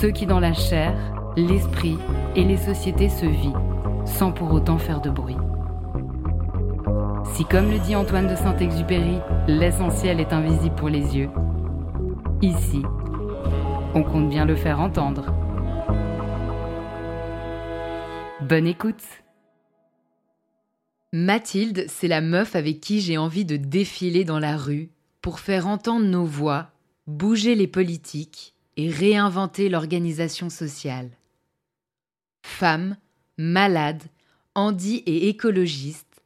Ceux qui dans la chair, l'esprit et les sociétés se vivent, sans pour autant faire de bruit. Si comme le dit Antoine de Saint-Exupéry, l'essentiel est invisible pour les yeux, ici, on compte bien le faire entendre. Bonne écoute Mathilde, c'est la meuf avec qui j'ai envie de défiler dans la rue pour faire entendre nos voix, bouger les politiques et réinventer l'organisation sociale. Femme, malade, handi et écologiste,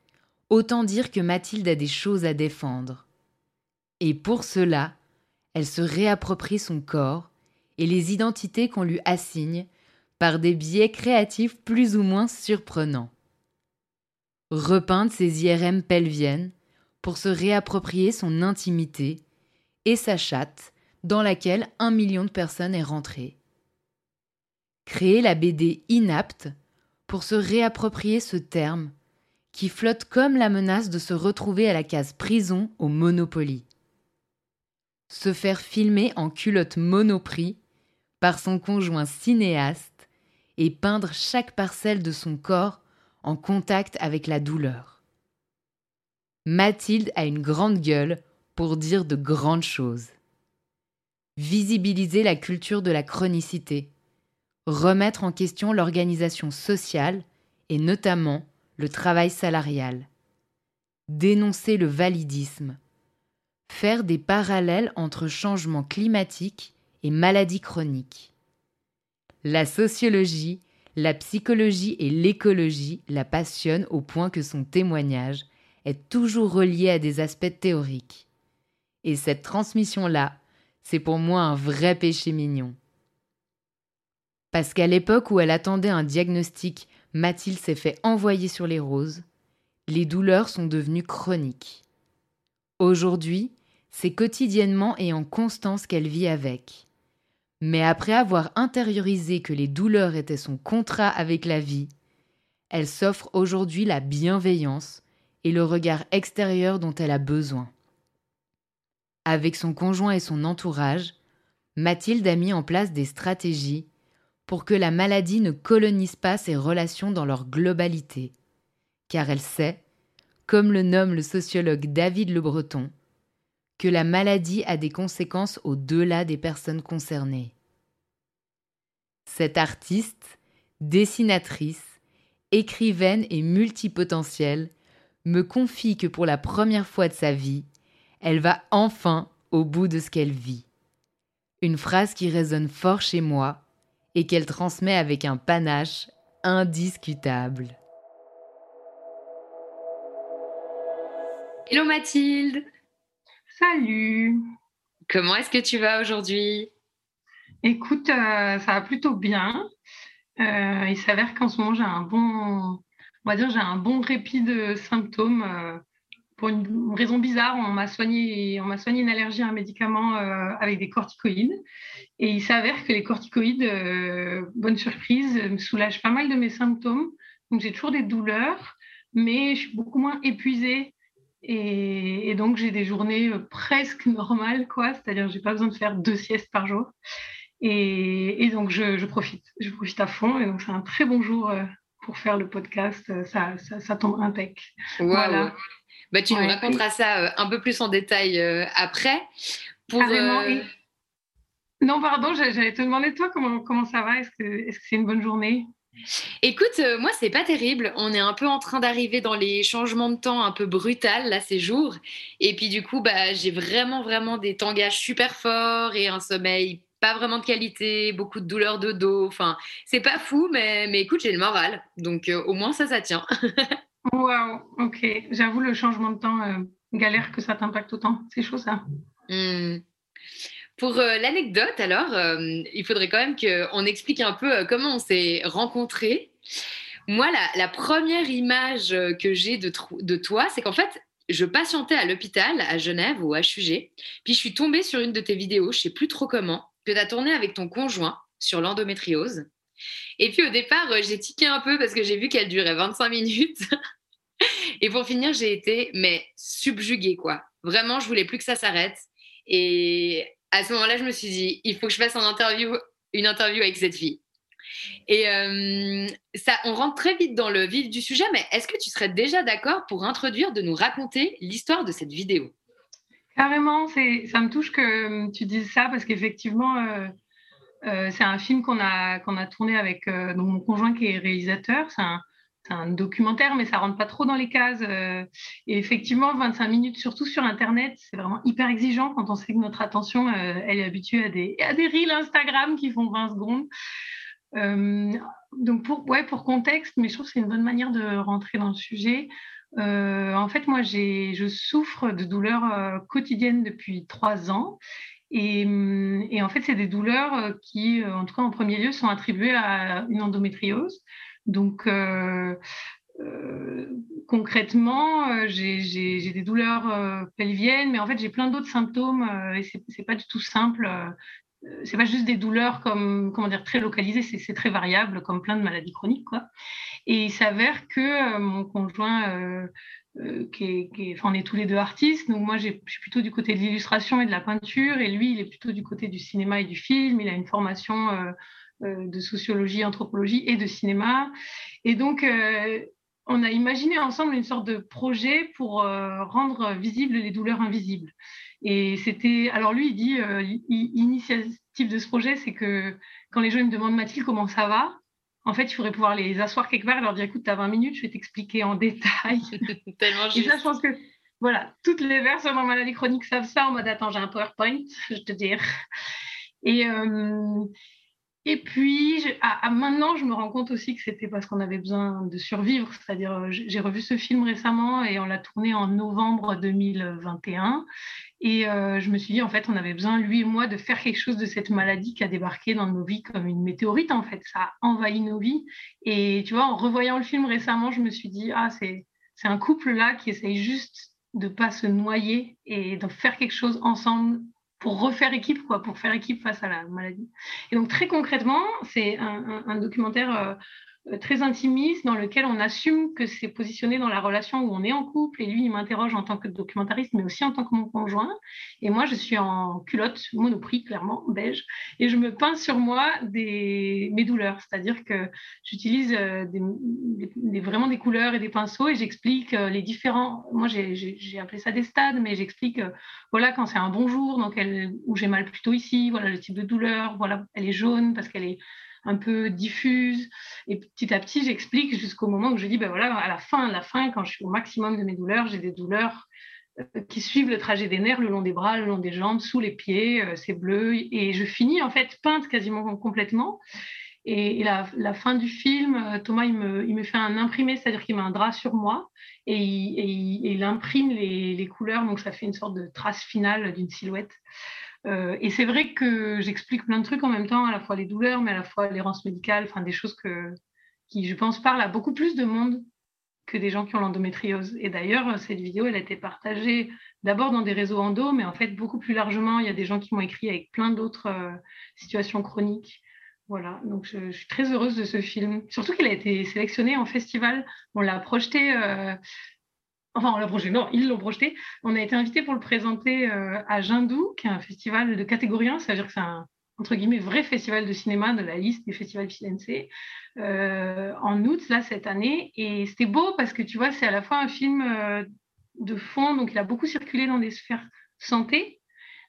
autant dire que Mathilde a des choses à défendre. Et pour cela, elle se réapproprie son corps et les identités qu'on lui assigne par des biais créatifs plus ou moins surprenants. Repeindre ses IRM pelviennes, pour se réapproprier son intimité et sa chatte dans laquelle un million de personnes est rentré. Créer la BD inapte pour se réapproprier ce terme qui flotte comme la menace de se retrouver à la case prison au Monopoly. Se faire filmer en culotte monoprix par son conjoint cinéaste et peindre chaque parcelle de son corps en contact avec la douleur. Mathilde a une grande gueule pour dire de grandes choses. Visibiliser la culture de la chronicité, remettre en question l'organisation sociale et notamment le travail salarial, dénoncer le validisme, faire des parallèles entre changement climatique et maladies chroniques. La sociologie, la psychologie et l'écologie la passionnent au point que son témoignage est toujours reliée à des aspects théoriques. Et cette transmission-là, c'est pour moi un vrai péché mignon. Parce qu'à l'époque où elle attendait un diagnostic, Mathilde s'est fait envoyer sur les roses, les douleurs sont devenues chroniques. Aujourd'hui, c'est quotidiennement et en constance qu'elle vit avec. Mais après avoir intériorisé que les douleurs étaient son contrat avec la vie, elle s'offre aujourd'hui la bienveillance, et le regard extérieur dont elle a besoin. Avec son conjoint et son entourage, Mathilde a mis en place des stratégies pour que la maladie ne colonise pas ses relations dans leur globalité, car elle sait, comme le nomme le sociologue David Le Breton, que la maladie a des conséquences au-delà des personnes concernées. Cette artiste, dessinatrice, écrivaine et multipotentielle me confie que pour la première fois de sa vie, elle va enfin au bout de ce qu'elle vit. Une phrase qui résonne fort chez moi et qu'elle transmet avec un panache indiscutable. Hello Mathilde Salut Comment est-ce que tu vas aujourd'hui? Écoute, euh, ça va plutôt bien. Euh, il s'avère qu'en ce moment, j'ai un bon, on va dire, j'ai un bon répit de symptômes euh, pour une raison bizarre, on m'a soigné, on m'a soigné une allergie à un médicament avec des corticoïdes. Et il s'avère que les corticoïdes, bonne surprise, me soulagent pas mal de mes symptômes. Donc j'ai toujours des douleurs, mais je suis beaucoup moins épuisée et, donc, j'ai des journées euh, presque normales, quoi. C'est-à-dire, j'ai pas besoin de faire deux siestes par jour. Et, donc, je, profite. Je profite à fond. Et donc, c'est un très bon jour euh, pour faire le podcast. Euh, ça, ça, tombe impec. Voilà. Bah, tu nous raconteras ça un peu plus en détail après. Pour, Non, pardon, j'allais te demander, toi, comment, comment ça va? Est-ce que c'est une bonne journée? Écoute, euh, moi, c'est pas terrible. On est un peu en train d'arriver dans les changements de temps un peu brutal, là, ces jours. Et puis, du coup, bah, j'ai vraiment, vraiment des tangages super forts et un sommeil pas vraiment de qualité, beaucoup de douleurs de dos. Enfin, c'est pas fou, mais, mais écoute, j'ai le moral. Donc, euh, au moins, ça, ça tient. Waouh, ok. J'avoue, le changement de temps, euh, galère que ça t'impacte autant. C'est chaud, ça. Mmh. Pour euh, l'anecdote, alors, euh, il faudrait quand même qu'on explique un peu comment on s'est rencontrés. Moi, la, première image que j'ai de, toi, c'est qu'en fait, je patientais à l'hôpital à Genève ou à HUG, puis je suis tombée sur une de tes vidéos, je sais plus trop comment, que tu as tourné avec ton conjoint sur l'endométriose. Et puis au départ, j'ai tiqué un peu parce que j'ai vu qu'elle durait 25 minutes. Et pour finir, j'ai été mais subjuguée quoi. Vraiment, je voulais plus que ça s'arrête. Et à ce moment-là, je me suis dit, il faut que je fasse une interview, avec cette fille. Et euh, ça, on rentre très vite dans le vif du sujet, mais est-ce que tu serais déjà d'accord pour introduire, de nous raconter l'histoire de cette vidéo? Carrément, ça me touche que tu dises ça parce qu'effectivement, euh, euh, c'est un film qu'on a, tourné avec mon conjoint qui est réalisateur. C'est un, documentaire, mais ça rentre pas trop dans les cases. Euh. et effectivement, 25 minutes, surtout sur Internet, c'est vraiment hyper exigeant quand on sait que notre attention, euh, elle est habituée à des, à reels Instagram qui font 20 secondes. Euh, donc, pour contexte, mais je trouve que c'est une bonne manière de rentrer dans le sujet. en fait, moi, je souffre de douleurs quotidiennes depuis trois ans. Et, et en fait, c'est des douleurs qui, en tout cas en premier lieu, sont attribuées à une endométriose. Donc, euh, euh, concrètement, euh, j'ai des douleurs pelviennes, mais en fait, j'ai plein d'autres symptômes et c'est pas du tout simple. c'est pas juste des douleurs comme comment dire très localisées, c'est très variable comme plein de maladies chroniques quoi. Et il s'avère que mon conjoint qui est, qui enfin, on est tous les deux artistes, donc moi je suis plutôt du côté de l'illustration et de la peinture, et lui il est plutôt du côté du cinéma et du film. Il a une formation euh, de sociologie, anthropologie et de cinéma. Et donc, euh, on a imaginé ensemble une sorte de projet pour euh, rendre visibles les douleurs invisibles. Et c'était, alors lui, il dit, l'initiative de ce projet, c'est que quand les gens me demandent Mathilde comment ça va, en fait, il faudrait pouvoir les asseoir quelque part et leur dire écoute, tu as 20 minutes, je vais t'expliquer en détail. Tellement et ça, je pense que voilà, toutes les personnes en maladie chronique savent ça en mode attends, j'ai un PowerPoint, je te dire. Et, et puis, maintenant, je me rends compte aussi que c'était parce qu'on avait besoin de survivre. C'est-à-dire, euh, j'ai revu ce film récemment et on l'a tourné en novembre 2021. Et euh, je me suis dit, en fait, on avait besoin, lui et moi, de faire quelque chose de cette maladie qui a débarqué dans nos vies comme une météorite, en fait. Ça a envahi nos vies. Et tu vois, en revoyant le film récemment, je me suis dit, ah, c'est un couple là qui essaye juste de pas se noyer et de faire quelque chose ensemble pour refaire équipe, quoi, pour faire équipe face à la maladie. Et donc très concrètement, c'est un, documentaire euh, euh, très intimiste dans lequel on assume que c'est positionné dans la relation où on est en couple et lui il m'interroge en tant que documentariste mais aussi en tant que mon conjoint. Et moi je suis en culotte monoprix clairement beige et je me peins sur moi des, mes douleurs. C'est-à-dire que j'utilise euh, vraiment des couleurs et des pinceaux et j'explique euh, les différents moi j'ai appelé ça des stades mais j'explique voilà quand c'est un bon jour donc elle, où j'ai mal plutôt ici voilà le type de douleur voilà elle est jaune parce qu'elle est un peu diffuse. Et petit à petit, j'explique jusqu'au moment où je dis, ben voilà, à la fin, à la fin, quand je suis au maximum de mes douleurs, j'ai des douleurs euh, qui suivent le trajet des nerfs le long des bras, le long des jambes, sous les pieds, euh, c'est bleu. Et je finis en fait peinte quasiment complètement. Et, la, fin du film, euh, Thomas, il me, il me fait un imprimé, c'est-à-dire qu'il met un drap sur moi et il, imprime les, les, couleurs, donc ça fait une sorte de trace finale d'une silhouette. Euh, et c'est vrai que j'explique plein de trucs en même temps, à la fois les douleurs, mais à la fois l'errance médicale, enfin des choses qui, je pense, parlent à beaucoup plus de monde que des gens qui ont l'endométriose. Et d'ailleurs, cette vidéo, elle a été partagée d'abord dans des réseaux endo, mais en fait beaucoup plus largement. Il y a des gens qui m'ont écrit avec plein d'autres euh, situations chroniques. Voilà, donc je, suis très heureuse de ce film. Surtout qu'il a été sélectionné en festival. On l'a projeté, euh, enfin on l'a projeté, non, ils l'ont projeté. On a été invité pour le présenter euh, à Jindou, qui est un festival de catégorie 1, c'est-à-dire que c'est un entre guillemets vrai festival de cinéma de la liste des festivals Firenze euh, en août là cette année et c'était beau parce que tu vois c'est à la fois un film de fond, donc il a beaucoup circulé dans des sphères santé.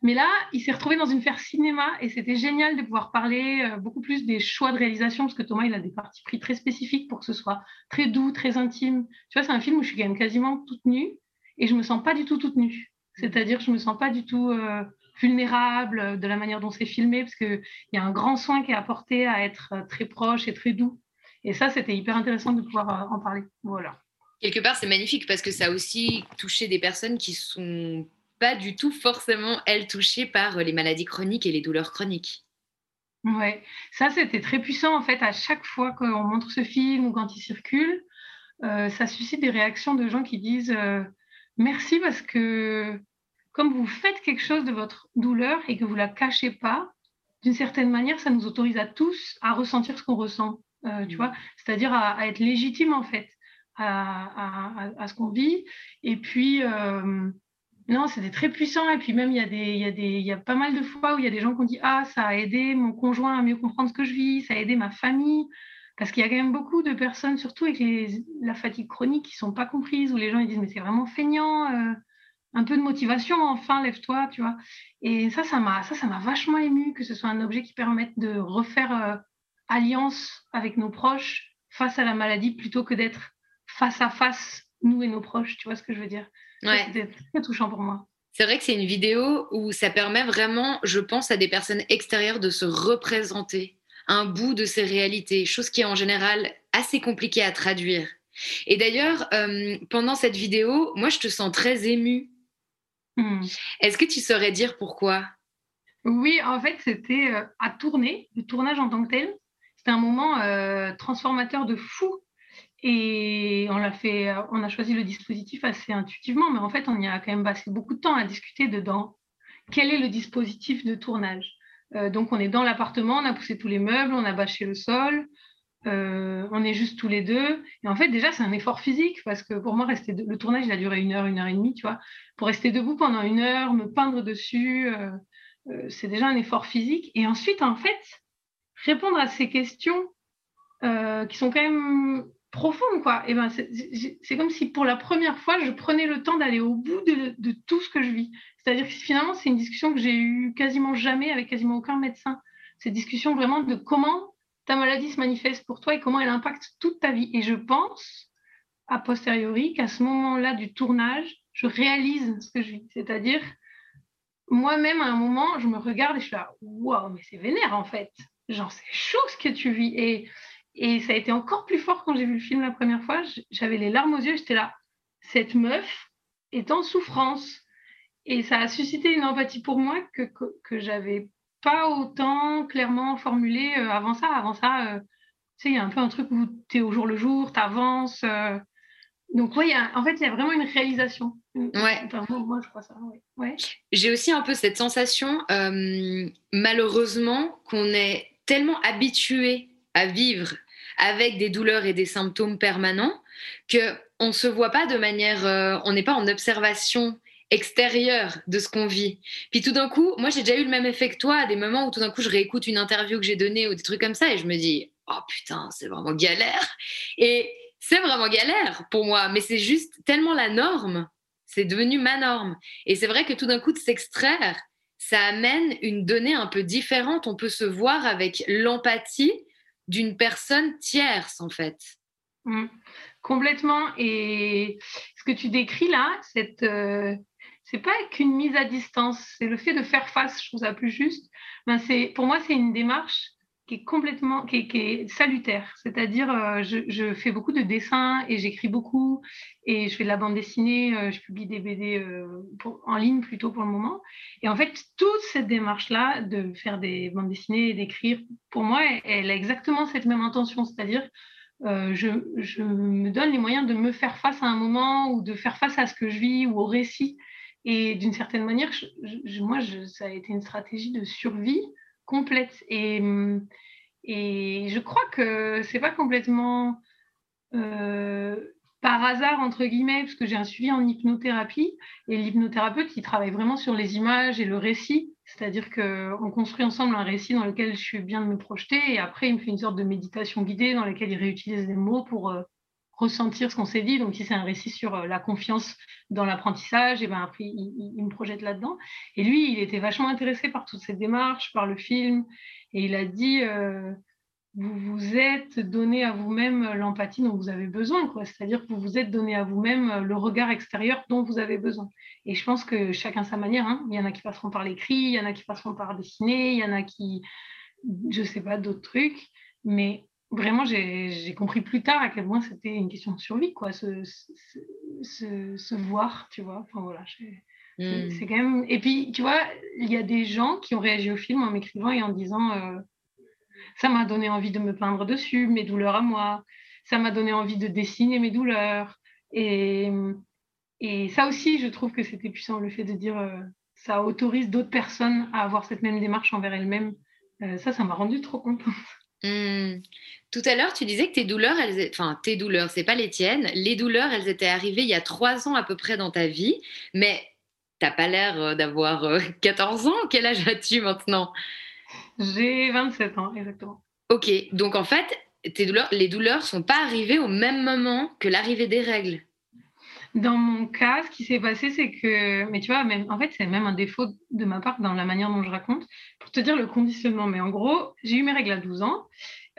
Mais là, il s'est retrouvé dans une sphère cinéma et c'était génial de pouvoir parler euh, beaucoup plus des choix de réalisation parce que Thomas, il a des parties pris très spécifiques pour que ce soit très doux, très intime. Tu vois, c'est un film où je suis quand même quasiment toute nue et je me sens pas du tout toute nue. C'est-à-dire je me sens pas du tout euh, vulnérable de la manière dont c'est filmé parce qu'il y a un grand soin qui est apporté à être euh, très proche et très doux. Et ça, c'était hyper intéressant de pouvoir en parler. Voilà quelque part, c'est magnifique parce que ça a aussi touché des personnes qui sont pas du tout forcément, elles, touchées par les maladies chroniques et les douleurs chroniques. Ouais, ça c'était très puissant en fait. À chaque fois qu'on montre ce film ou quand il circule, euh, ça suscite des réactions de gens qui disent euh, merci parce que comme vous faites quelque chose de votre douleur et que vous la cachez pas, d'une certaine manière, ça nous autorise à tous à ressentir ce qu'on ressent, euh, tu mmh. vois, c'est-à-dire à, être légitime en fait à, ce qu'on vit. Et puis, euh, non, c'était très puissant. Et puis même, il y, a il, y a il y a pas mal de fois où il y a des gens qui ont dit, ah, ça a aidé mon conjoint à mieux comprendre ce que je vis, ça a aidé ma famille. Parce qu'il y a quand même beaucoup de personnes, surtout avec la fatigue chronique, qui sont pas comprises, où les gens ils disent, mais c'est vraiment feignant. Euh, un peu de motivation, enfin, lève-toi, tu vois. Et ça, ça m'a, ça, ça m'a vachement ému que ce soit un objet qui permette de refaire euh, alliance avec nos proches face à la maladie plutôt que d'être face à face, nous et nos proches. Tu vois ce que je veux dire? Ouais. C'est très touchant pour moi. C'est vrai que c'est une vidéo où ça permet vraiment, je pense, à des personnes extérieures de se représenter un bout de ces réalités, chose qui est en général assez compliquée à traduire. Et d'ailleurs, euh, pendant cette vidéo, moi, je te sens très émue. Hmm. Est-ce que tu saurais dire pourquoi? Oui, en fait, c'était euh, à tourner, le tournage en tant que tel. C'était un moment euh, transformateur de fou et on a fait, on a choisi le dispositif assez intuitivement, mais en fait, on y a quand même passé beaucoup de temps à discuter dedans. Quel est le dispositif de tournage? Euh, Donc, on est dans l'appartement, on a poussé tous les meubles, on a bâché le sol, euh, on est juste tous les deux. Et en fait, déjà, c'est un effort physique parce que pour moi, rester le tournage, il a duré une heure, une heure et demie, tu vois. Pour rester debout pendant une heure, me peindre dessus, euh, c'est déjà un effort physique. Et ensuite, en fait, répondre à ces questions qui sont quand même profonde, quoi. Et ben, c'est comme si pour la première fois, je prenais le temps d'aller au bout de, tout ce que je vis. C'est-à-dire que finalement, c'est une discussion que j'ai eue quasiment jamais avec quasiment aucun médecin. Cette discussion vraiment de comment ta maladie se manifeste pour toi et comment elle impacte toute ta vie. Et je pense, a posteriori, qu'à ce moment-là du tournage, je réalise ce que je vis. C'est-à-dire, moi-même, à un moment, je me regarde et je suis là, waouh, mais c'est vénère en fait. Genre, c'est chaud ce que tu vis. Et et ça a été encore plus fort quand j'ai vu le film la première fois. J'avais les larmes aux yeux, j'étais là. Cette meuf est en souffrance. Et ça a suscité une empathie pour moi que, que, j'avais pas autant clairement formulée euh, avant ça. Avant ça, euh, tu sais, il y a un peu un truc où tu es au jour le jour, tu avances. Euh. Donc, oui, en fait, il y a vraiment une réalisation. Ouais. moi, je crois ça. Ouais. J'ai aussi un peu cette sensation, malheureusement, qu'on est tellement habitué à vivre avec des douleurs et des symptômes permanents que on se voit pas de manière, euh, on n'est pas en observation extérieure de ce qu'on vit. Puis tout d'un coup, moi j'ai déjà eu le même effet que toi, à des moments où tout d'un coup je réécoute une interview que j'ai donnée ou des trucs comme ça et je me dis oh putain c'est vraiment galère et c'est vraiment galère pour moi, mais c'est juste tellement la norme, c'est devenu ma norme et c'est vrai que tout d'un coup de s'extraire, ça amène une donnée un peu différente. On peut se voir avec l'empathie d'une personne tierce, en fait. Mmh. complètement. Et ce que tu décris là, cette, euh, c'est pas qu'une mise à distance, c'est le fait de faire face, je trouve ça plus juste. Ben c'est, pour moi, c'est une démarche qui est complètement, qui est, salutaire. C'est-à-dire, euh, je, fais beaucoup de dessins et j'écris beaucoup et je fais de la bande dessinée, euh, je publie des BD euh, en ligne plutôt pour le moment. Et en fait, toute cette démarche-là de faire des bandes dessinées et d'écrire, pour moi, elle, a exactement cette même intention. C'est-à-dire, je, me donne les moyens de me faire face à un moment ou de faire face à ce que je vis ou au récit. Et d'une certaine manière, moi, ça a été une stratégie de survie complète. Et, je crois que c'est pas complètement euh, par hasard, entre guillemets, parce que j'ai un suivi en hypnothérapie. Et l'hypnothérapeute, il travaille vraiment sur les images et le récit. C'est-à-dire qu'on construit ensemble un récit dans lequel je suis bien de me projeter. Et après, il me fait une sorte de méditation guidée dans laquelle il réutilise des mots pour euh, ressentir ce qu'on s'est dit. Donc, si c'est un récit sur euh, la confiance dans l'apprentissage, et ben après, il, me projette là-dedans. Et lui, il était vachement intéressé par toute cette démarche, par le film. Et il a dit vous vous êtes donné à vous-même l'empathie dont vous avez besoin, quoi. C'est-à-dire que vous vous êtes donné à vous-même le regard extérieur dont vous avez besoin. Et je pense que chacun sa manière. Hein. Il y en a qui passeront par l'écrit, il y en a qui passeront par dessiner, il y en a qui, je sais pas, d'autres trucs. Mais vraiment, j'ai compris plus tard à quel point c'était une question de survie, quoi. Se, se, voir, tu vois. Enfin voilà. Hmm. C'est quand même. Et puis, tu vois, il y a des gens qui ont réagi au film en m'écrivant et en disant. Euh, ça m'a donné envie de me peindre dessus, mes douleurs à moi. Ça m'a donné envie de dessiner mes douleurs. Et, et ça aussi, je trouve que c'était puissant, le fait de dire euh, ça autorise d'autres personnes à avoir cette même démarche envers elles-mêmes. Euh, ça, ça m'a rendu trop contente. Hmm. Tout à l'heure, tu disais que tes douleurs, elles, enfin tes douleurs, c'est pas les tiennes. Les douleurs, elles étaient arrivées il y a trois ans à peu près dans ta vie, mais t'as pas l'air euh, d'avoir 14 ans. Quel âge as-tu maintenant? J'ai 27 ans, exactement. Ok, donc en fait, tes douleurs, les douleurs sont pas arrivées au même moment que l'arrivée des règles. Dans mon cas, ce qui s'est passé, c'est que, mais tu vois, même, en fait, c'est même un défaut de ma part dans la manière dont je raconte, pour te dire le conditionnement. Mais en gros, j'ai eu mes règles à 12 ans,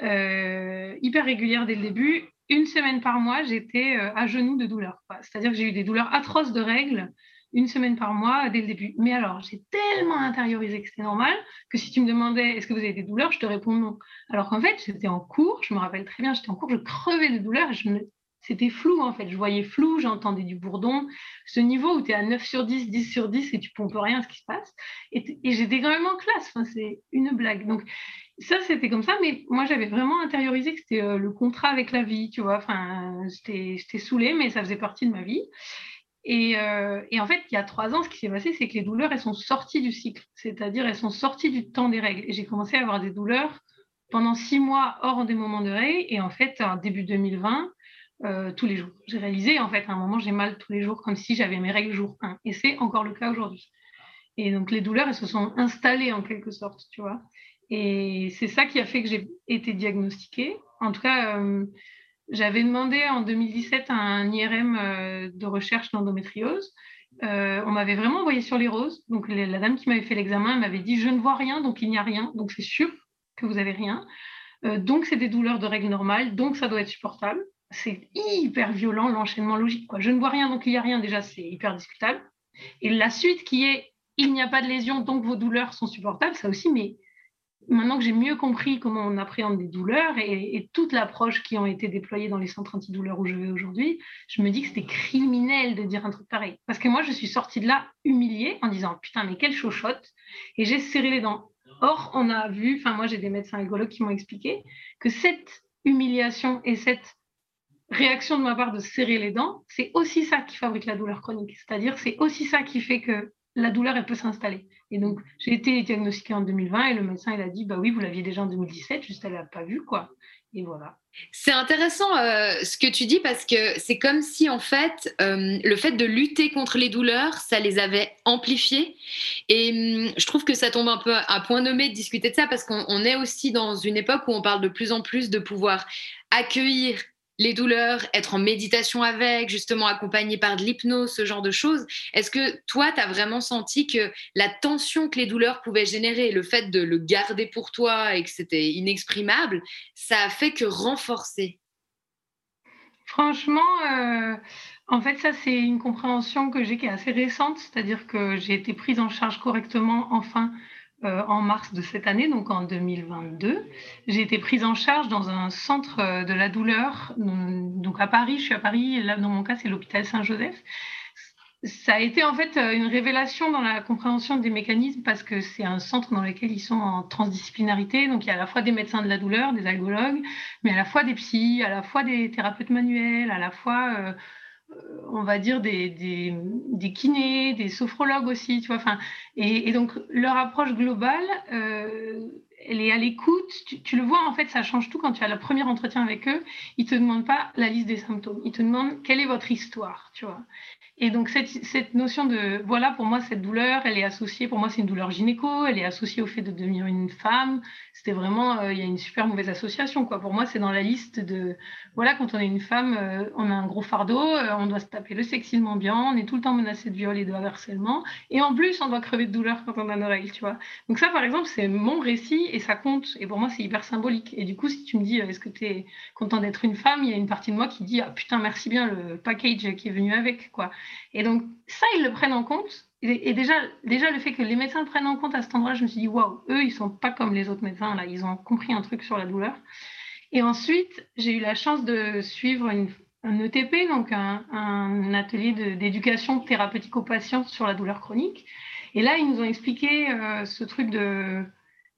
euh, hyper régulières dès le début. Une semaine par mois, j'étais euh, à genoux de douleur. C'est-à-dire que j'ai eu des douleurs atroces de règles une semaine par mois dès le début. Mais alors, j'ai tellement intériorisé que c'était normal que si tu me demandais est-ce que vous avez des douleurs, je te réponds non. Alors qu'en fait, j'étais en cours, je me rappelle très bien, j'étais en cours, je crevais de douleur je C'était flou en fait, je voyais flou, j'entendais du bourdon. Ce niveau où tu es à 9 sur 10, 10 sur 10 et tu pompes rien ce qui se passe. Et, j'étais quand même en classe, enfin, c'est une blague. Donc ça, c'était comme ça, mais moi j'avais vraiment intériorisé que c'était euh, le contrat avec la vie, tu vois. Enfin, j'étais saoulée, mais ça faisait partie de ma vie. Euh, et, en fait, il y a trois ans, ce qui s'est passé, c'est que les douleurs, elles sont sorties du cycle, c'est-à-dire elles sont sorties du temps des règles. Et j'ai commencé à avoir des douleurs pendant six mois hors des moments de règles. Et en fait, début 2020, euh, tous les jours. J'ai réalisé, en fait, à un moment, j'ai mal tous les jours, comme si j'avais mes règles jour 1. Et c'est encore le cas aujourd'hui. Et donc, les douleurs, elles se sont installées en quelque sorte, tu vois. Et c'est ça qui a fait que j'ai été diagnostiquée. En tout cas, euh, j'avais demandé en 2017 un IRM euh, de recherche d'endométriose. On m'avait vraiment envoyé sur les roses. Donc la dame qui m'avait fait l'examen m'avait dit je ne vois rien, donc il n'y a rien, donc c'est sûr que vous avez rien. Donc c'est des douleurs de règles normales, donc ça doit être supportable. C'est hyper violent l'enchaînement logique. Je ne vois rien, donc il n'y a rien. Déjà c'est hyper discutable. Et la suite qui est il n'y a pas de lésion, donc vos douleurs sont supportables, ça aussi, mais maintenant que j'ai mieux compris comment on appréhende des douleurs et, toute l'approche qui ont été déployée dans les centres antidouleurs où je vais aujourd'hui, je me dis que c'était criminel de dire un truc pareil. Parce que moi, je suis sortie de là humiliée en disant putain, mais quelle chochotte Et j'ai serré les dents. Or, on a vu, enfin, moi, j'ai des médecins écologues qui m'ont expliqué que cette humiliation et cette réaction de ma part de serrer les dents, c'est aussi ça qui fabrique la douleur chronique. C'est-à-dire, c'est aussi ça qui fait que la douleur, elle peut s'installer. Et donc, j'ai été diagnostiquée en 2020 et le médecin, il a dit, bah oui, vous l'aviez déjà en 2017, juste elle l'a pas vu, quoi. Et voilà. C'est intéressant euh, ce que tu dis parce que c'est comme si en fait euh, le fait de lutter contre les douleurs, ça les avait amplifiées. Et hum, je trouve que ça tombe un peu à point nommé de discuter de ça parce qu'on est aussi dans une époque où on parle de plus en plus de pouvoir accueillir les douleurs, être en méditation avec, justement accompagné par de l'hypnose, ce genre de choses. Est-ce que toi, tu as vraiment senti que la tension que les douleurs pouvaient générer, le fait de le garder pour toi et que c'était inexprimable, ça a fait que renforcer? Franchement, euh, en fait, ça, c'est une compréhension que j'ai qui est assez récente, c'est-à-dire que j'ai été prise en charge correctement, enfin, en mars de cette année, donc en 2022. J'ai été prise en charge dans un centre euh, de la douleur, donc à Paris. Je suis à Paris, là dans mon cas c'est l'hôpital Saint-Joseph. ça a été en fait une révélation dans la compréhension des mécanismes parce que c'est un centre dans lequel ils sont en transdisciplinarité. Donc il y a à la fois des médecins de la douleur, des algologues, mais à la fois des psys, à la fois des thérapeutes manuels, à la fois, euh, on va dire, des, des, des, kinés, des sophrologues aussi. Tu vois, enfin, et, donc leur approche globale, euh, elle est à l'écoute. Tu, tu, le vois, en fait, ça change tout quand tu as le premier entretien avec eux. Ils ne te demandent pas la liste des symptômes. Ils te demandent quelle est votre histoire, tu vois. Et donc, cette, cette, notion de, voilà, pour moi, cette douleur, elle est associée, pour moi, c'est une douleur gynéco, elle est associée au fait de devenir une femme. C'était vraiment, euh, il y a une super mauvaise association, quoi. Pour moi, c'est dans la liste de, voilà, quand on est une femme, euh, on a un gros fardeau, euh, on doit se taper le sexisme ambiant, on est tout le temps menacé de viol et de harcèlement. Et en plus, on doit crever de douleur quand on a nos règles, tu vois. Donc, ça, par exemple, c'est mon récit et ça compte. Et pour moi, c'est hyper symbolique. Et du coup, si tu me dis, est-ce que tu es content d'être une femme, il y a une partie de moi qui dit, ah putain, merci bien le package qui est venu avec, quoi. Et donc, ça, ils le prennent en compte. Et, déjà, le fait que les médecins prennent en compte à cet endroit, je me suis dit, waouh, eux, ils sont pas comme les autres médecins, là, ils ont compris un truc sur la douleur. Et ensuite, j'ai eu la chance de suivre un ETP, donc un, atelier d'éducation thérapeutique aux patients sur la douleur chronique. Et là, ils nous ont expliqué euh, ce truc de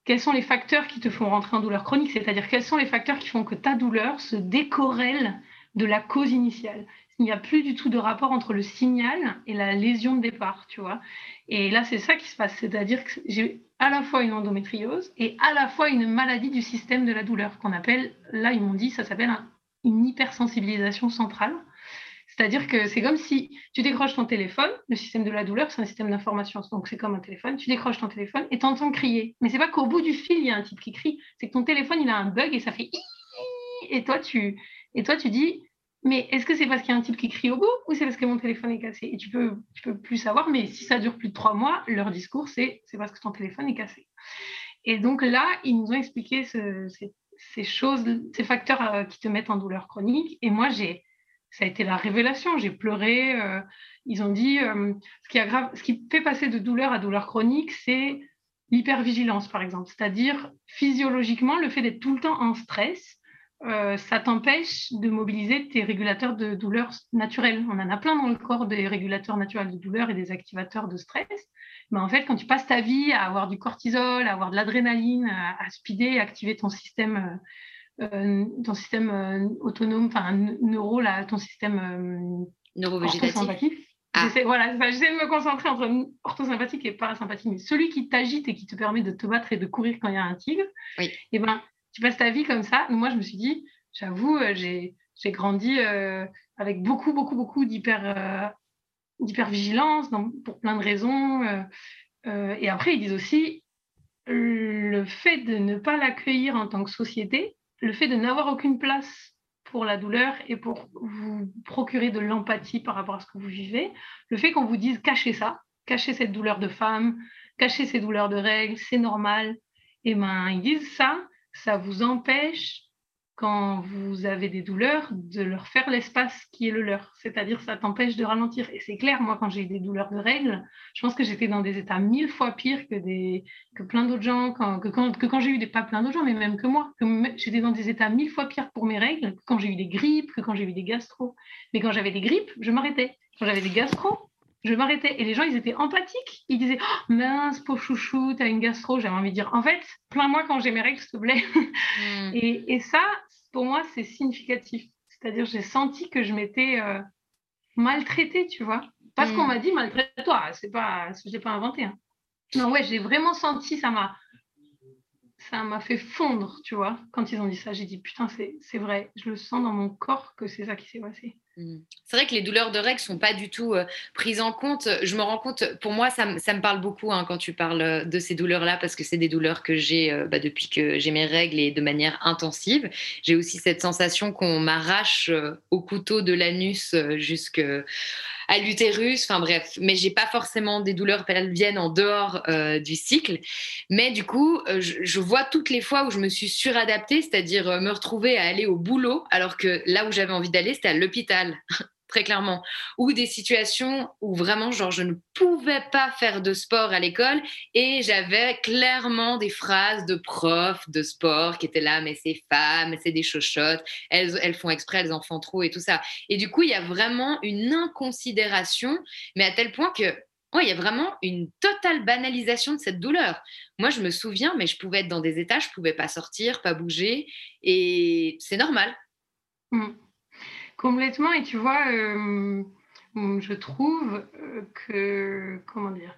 quels sont les facteurs qui te font rentrer en douleur chronique, c'est-à-dire quels sont les facteurs qui font que ta douleur se décorrèle de la cause initiale il n'y a plus du tout de rapport entre le signal et la lésion de départ, tu vois. Et là, c'est ça qui se passe, c'est-à-dire que j'ai à la fois une endométriose et à la fois une maladie du système de la douleur qu'on appelle, là, ils m'ont dit, ça s'appelle une hypersensibilisation centrale. C'est-à-dire que c'est comme si tu décroches ton téléphone, le système de la douleur, c'est un système d'information, donc c'est comme un téléphone, tu décroches ton téléphone et tu entends crier. Mais c'est pas qu'au bout du fil, il y a un type qui crie, c'est que ton téléphone, il a un bug et ça fait et toi tu et toi tu dis mais est-ce que c'est parce qu'il y a un type qui crie au bout ou c'est parce que mon téléphone est cassé? Et tu peux, peux plus savoir, mais si ça dure plus de trois mois, leur discours, c'est c'est parce que ton téléphone est cassé. Et donc là, ils nous ont expliqué ce, ces, choses, ces facteurs euh, qui te mettent en douleur chronique. Et moi, j'ai, ça a été la révélation. J'ai pleuré. Euh, ils ont dit, euh, ce, qui aggrave, ce qui fait passer de douleur à douleur chronique, c'est l'hypervigilance, par exemple. C'est-à-dire, physiologiquement, le fait d'être tout le temps en stress euh, ça t'empêche de mobiliser tes régulateurs de douleur naturels. On en a plein dans le corps des régulateurs naturels de douleur et des activateurs de stress. Mais en fait, quand tu passes ta vie à avoir du cortisol, à avoir de l'adrénaline, à, speeder, à activer ton système, euh, euh, ton système autonome, enfin neuro, là, ton système neurovégétatif. Ah. Voilà, j'essaie de me concentrer entre orthosympathique et parasympathique, mais celui qui t'agite et qui te permet de te battre et de courir quand il y a un tigre, oui. et eh ben, tu passes ta vie comme ça. Moi, je me suis dit, j'avoue, euh, j'ai, grandi euh, avec beaucoup, beaucoup, beaucoup d'hyper, euh, d'hypervigilance pour plein de raisons. et après, ils disent aussi, le fait de ne pas l'accueillir en tant que société, le fait de n'avoir aucune place pour la douleur et pour vous procurer de l'empathie par rapport à ce que vous vivez, le fait qu'on vous dise cachez ça, cachez cette douleur de femme, cachez ces douleurs de règles, c'est normal, et ben ils disent ça, ça vous empêche, quand vous avez des douleurs, de leur faire l'espace qui est le leur. C'est-à-dire, ça t'empêche de ralentir. Et c'est clair, moi, quand j'ai eu des douleurs de règles, je pense que j'étais dans des états mille fois pires que, des, que plein d'autres gens, quand, que quand, que quand j'ai eu des, pas plein d'autres gens, mais même que moi. J'étais dans des états mille fois pires pour mes règles que quand j'ai eu des grippes, que quand j'ai eu des gastro. Mais quand j'avais des grippes, je m'arrêtais. Quand j'avais des gastro, je m'arrêtais. Et les gens, ils étaient empathiques. Ils disaient oh, mince, pauvre chouchou, t'as une gastro. J'avais envie de dire en fait, plains-moi quand j'ai mes règles, s'il te plaît. Mm. et, ça, pour moi, c'est significatif. C'est-à-dire, j'ai senti que je m'étais euh, maltraitée, tu vois. Parce qu'on mm. m'a dit maltraite-toi. C'est pas, j'ai pas inventé. Hein. Non, ouais, j'ai vraiment senti, ça m'a ça m'a fait fondre, tu vois. Quand ils ont dit ça, j'ai dit putain, c'est vrai, je le sens dans mon corps que c'est ça qui s'est passé. Mmh. C'est vrai que les douleurs de règles sont pas du tout euh, prises en compte. Je me rends compte, pour moi, ça, me parle beaucoup hein, quand tu parles euh, de ces douleurs-là, parce que c'est des douleurs que j'ai euh, bah, depuis que j'ai mes règles et de manière intensive. J'ai aussi cette sensation qu'on m'arrache au couteau de l'anus jusque à l'utérus, enfin bref, mais j'ai pas forcément des douleurs pelviennes en dehors du cycle. Mais du coup, je, vois toutes les fois où je me suis suradaptée, c'est-à-dire me retrouver à aller au boulot, alors que là où j'avais envie d'aller, c'était à l'hôpital. très clairement. Ou des situations où vraiment, genre, je ne pouvais pas faire de sport à l'école et j'avais clairement des phrases de profs de sport qui étaient là, mais c'est femmes, c'est des chochottes, elles, elles font exprès, elles en font trop et tout ça. Et du coup, il y a vraiment une inconsidération, mais à tel point que il y a vraiment une totale banalisation de cette douleur. Moi, je me souviens, mais je pouvais être dans des états, je pouvais pas sortir, pas bouger, et c'est normal. Mmh. Complètement. Et tu vois, euh, je trouve euh, que, comment dire,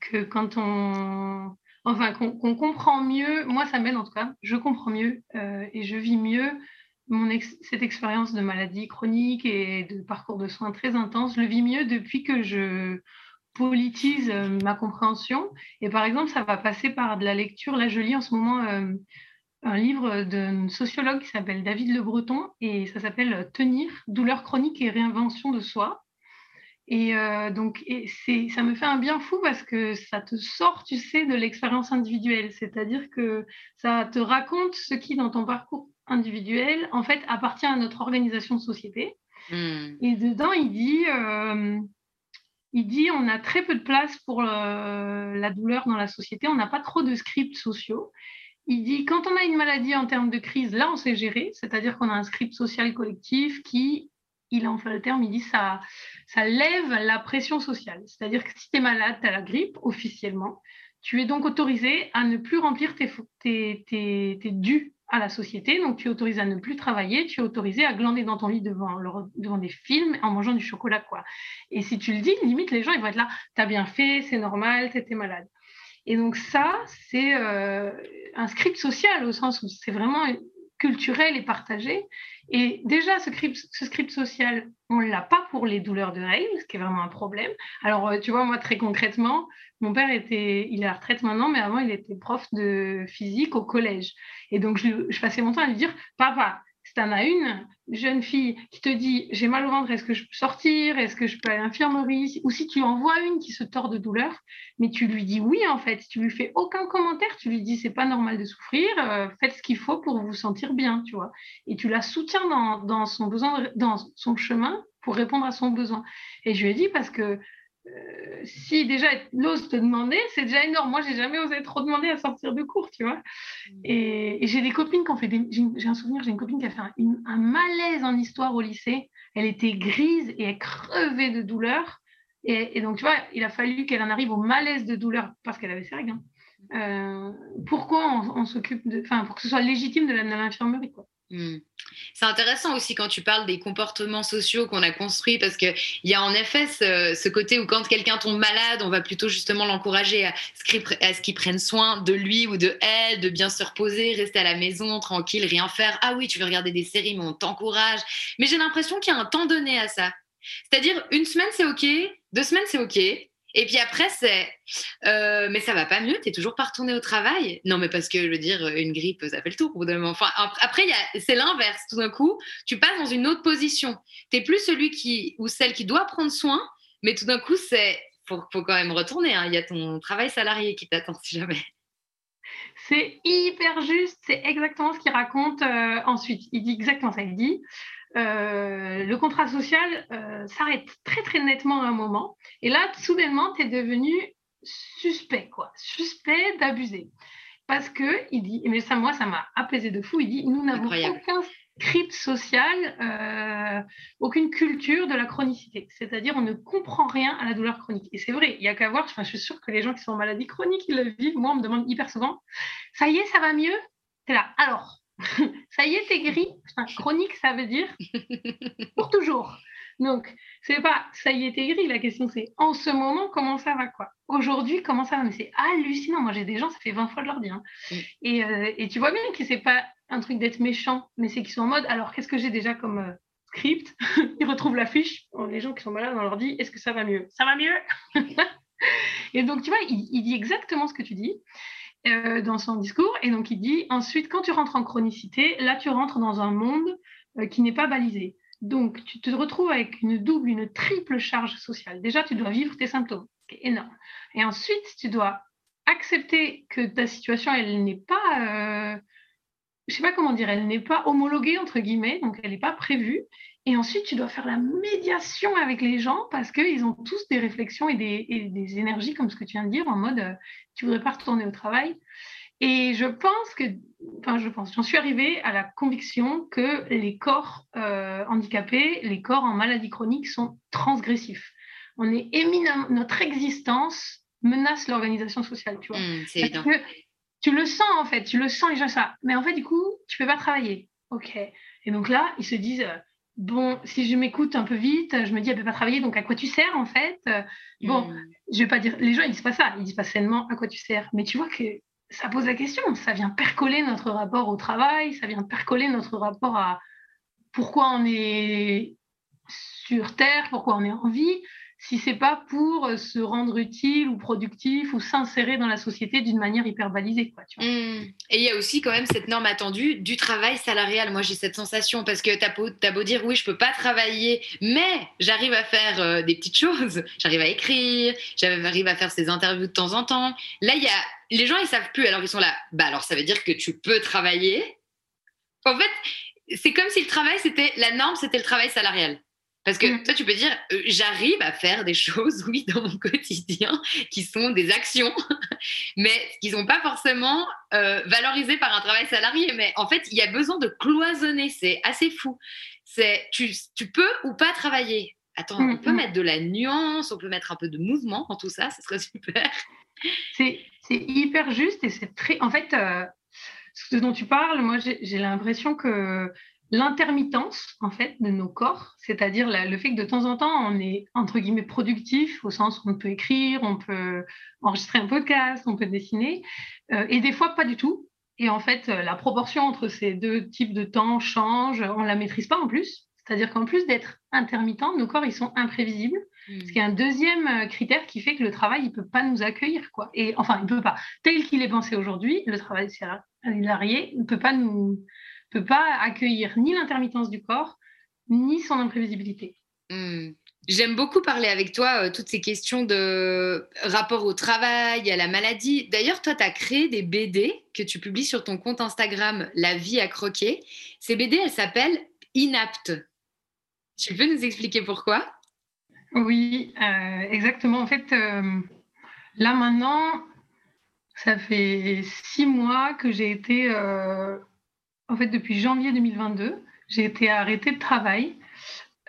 que quand on, enfin, qu'on comprend mieux, moi, ça m'aide en tout cas, je comprends mieux euh, et je vis mieux cette expérience de maladie chronique et de parcours de soins très intense, je le vis mieux depuis que je politise ma compréhension. Et par exemple, ça va passer par de la lecture. Là, je lis en ce moment un livre d'un sociologue qui s'appelle David Le Breton et ça s'appelle Tenir, douleur chronique et réinvention de soi. Et euh, donc, et ça me fait un bien fou parce que ça te sort, tu sais, de l'expérience individuelle. C'est-à-dire que ça te raconte ce qui, dans ton parcours individuel, en fait, appartient à notre organisation de société. Hmm. Et dedans, il dit, euh, il dit, on a très peu de place pour euh, la douleur dans la société. On n'a pas trop de scripts sociaux. Il dit quand on a une maladie en termes de crise, là on sait gérer, c'est-à-dire qu'on a un script social collectif qui, il en fait le terme, il dit ça, lève la pression sociale. C'est-à-dire que si tu es malade, tu as la grippe officiellement, tu es donc autorisé à ne plus remplir tes, tes, tes, à la société. Donc, tu es autorisé à ne plus travailler, tu es autorisé à glander dans ton lit devant, devant des films en mangeant du chocolat. Et si tu le dis, limite, les gens, ils vont être là, t'as bien fait, c'est normal, tu étais malade. Et donc ça, c'est euh, un script social au sens où c'est vraiment culturel et partagé. Et déjà, ce script, social, on ne l'a pas pour les douleurs de règles, ce qui est vraiment un problème. Alors, euh, tu vois, moi, très concrètement, mon père était, il est à la retraite maintenant, mais avant, il était prof de physique au collège. Et donc, je passais mon temps à lui dire, papa, si tu en as une jeune fille qui te dit j'ai mal au ventre, est-ce que je peux sortir? Est-ce que je peux aller à l'infirmerie Ou si tu en vois une qui se tord de douleur, mais tu lui dis oui en fait, tu lui fais aucun commentaire, tu lui dis c'est pas normal de souffrir, euh, faites ce qu'il faut pour vous sentir bien, tu vois. Et tu la soutiens dans, son dans son chemin pour répondre à son besoin. Et je lui ai dit parce que euh, si déjà l'ose te demander, c'est déjà énorme. Moi, j'ai jamais osé trop demander à sortir de cours, tu vois. Mm. Et, j'ai des copines qui ont fait des. J'ai un souvenir, j'ai une copine qui a fait un, malaise en histoire au lycée. Elle était grise et elle crevait de douleur. Et, donc, tu vois, il a fallu qu'elle en arrive au malaise de douleur parce qu'elle avait ses règles. Hein. Euh, pourquoi on, s'occupe de. Enfin, pour que ce soit légitime de l'infirmerie, quoi. Hmm. C'est intéressant aussi quand tu parles des comportements sociaux qu'on a construits parce qu'il y a en effet ce, côté où quand quelqu'un tombe malade, on va plutôt justement l'encourager à, ce qu'il prenne soin de lui ou de elle, de bien se reposer, rester à la maison tranquille, rien faire. Ah oui, tu veux regarder des séries, mais on t'encourage. Mais j'ai l'impression qu'il y a un temps donné à ça. C'est-à-dire une semaine c'est ok, deux semaines c'est ok, et puis après, c'est euh, mais ça va pas mieux, tu es toujours pas retourné au travail. Non, mais parce que je veux dire, une grippe, ça fait le tour. Enfin, après, c'est l'inverse. Tout d'un coup, tu passes dans une autre position. Tu plus celui qui ou celle qui doit prendre soin, mais tout d'un coup, c'est faut, faut quand même retourner. Hein. Il y a ton travail salarié qui t'attend si jamais. C'est hyper juste, c'est exactement ce qu'il raconte euh, ensuite. Il dit exactement ça. Il dit euh, le contrat social euh, s'arrête très très nettement à un moment. Et là, soudainement, tu es devenu suspect, quoi, suspect d'abuser. Parce que, il dit, mais ça, moi, ça m'a apaisé de fou, il dit, nous n'avons aucun script social, euh, aucune culture de la chronicité. C'est-à-dire, on ne comprend rien à la douleur chronique. Et c'est vrai, il n'y a qu'à voir, enfin, je suis sûre que les gens qui sont en maladie chronique, ils le vivent. Moi, on me demande hyper souvent, ça y est, ça va mieux? C'est là, alors, ça y est, t'es gris. chronique, ça veut dire pour toujours. Donc, c'est pas ça y est, t'es gris. La question, c'est en ce moment, comment ça va, quoi? Aujourd'hui, comment ça va? Mais c'est hallucinant. Moi, j'ai des gens, ça fait 20 fois de leur dire. Hein. Mm. Euh, et, tu vois bien que c'est pas un truc d'être méchant, mais c'est qu'ils sont en mode alors, qu'est-ce que j'ai déjà comme euh, script? Ils retrouvent la fiche. Les gens qui sont malades, on leur dit est-ce que ça va mieux? Ça va mieux? Et donc, tu vois, il dit exactement ce que tu dis. Euh, dans son discours. Et donc, il dit ensuite, quand tu rentres en chronicité, là, tu rentres dans un monde euh, qui n'est pas balisé. Donc, tu te retrouves avec une double, une triple charge sociale. Déjà, tu dois vivre tes symptômes, qui est énorme. Et ensuite, tu dois accepter que ta situation, elle n'est pas, euh, je sais pas comment dire, elle n'est pas homologuée entre guillemets, donc elle n'est pas prévue. Et ensuite, tu dois faire la médiation avec les gens parce qu'ils ont tous des réflexions et des, énergies, comme ce que tu viens de dire, en mode euh, tu voudrais pas retourner au travail. Et je pense que, enfin, je pense, j'en suis arrivée à la conviction que les corps euh, handicapés, les corps en maladie chronique sont transgressifs. On est éminemment, notre existence menace l'organisation sociale, tu vois. Mmh, que tu le sens en fait, tu le sens déjà ça. Mais en fait, du coup, tu peux pas travailler. Ok. Et donc là, ils se disent euh, bon, si je m'écoute un peu vite, je me dis, elle peut pas travailler, donc à quoi tu sers en fait? Bon, mmh. je vais pas dire, les gens ils disent pas ça, ils disent pas sainement à quoi tu sers, mais tu vois que ça pose la question, ça vient percoler notre rapport au travail, ça vient percoler notre rapport à pourquoi on est sur Terre, pourquoi on est en vie, si c'est pas pour euh, se rendre utile ou productif ou s'insérer dans la société d'une manière hyper balisée. Quoi, mmh. Et il y a aussi quand même cette norme attendue du travail salarial. Moi, j'ai cette sensation parce que tu as, beau dire oui, je peux pas travailler, mais j'arrive à faire euh, des petites choses. J'arrive à écrire, j'arrive à faire ces interviews de temps en temps. Là, y a les gens, ils savent plus. Alors, ils sont là. Bah, alors, ça veut dire que tu peux travailler. En fait, c'est comme si le travail, c'était la norme, c'était le travail salarial. Parce que mm. toi, tu peux dire, euh, j'arrive à faire des choses, oui, dans mon quotidien, qui sont des actions, mais qui ne sont pas forcément euh, valorisées par un travail salarié. Mais en fait, il y a besoin de cloisonner. C'est assez fou. C'est tu, tu, peux ou pas travailler. Attends, on peut mm, mm. mettre de la nuance, on peut mettre un peu de mouvement dans tout ça, ce serait super. C'est hyper juste et c'est très. En fait, euh, ce dont tu parles, moi, j'ai l'impression que l'intermittence en fait de nos corps, c'est-à-dire le fait que de temps en temps on est entre guillemets productif au sens où on peut écrire, on peut enregistrer un podcast, on peut dessiner, euh, et des fois pas du tout. Et en fait, la proportion entre ces deux types de temps change, on la maîtrise pas en plus. C'est-à-dire qu'en plus d'être intermittent, nos corps ils sont imprévisibles. Hmm. Ce qui est un deuxième euh, critère qui fait que le travail il peut pas nous accueillir quoi. Et enfin il peut pas. Tel qu'il est pensé aujourd'hui, le travail salarié ne peut pas nous peut pas accueillir ni l'intermittence du corps, ni son imprévisibilité. Hmm. J'aime beaucoup parler avec toi euh, toutes ces questions de rapport au travail, à la maladie. D'ailleurs, toi, tu as créé des BD que tu publies sur ton compte Instagram La vie à croquer. Ces BD, elles s'appellent Inapte. Tu peux nous expliquer pourquoi? Oui, euh, exactement. En fait, euh, là maintenant, ça fait six mois que j'ai été en fait, depuis janvier 2022, j'ai été arrêtée de travail.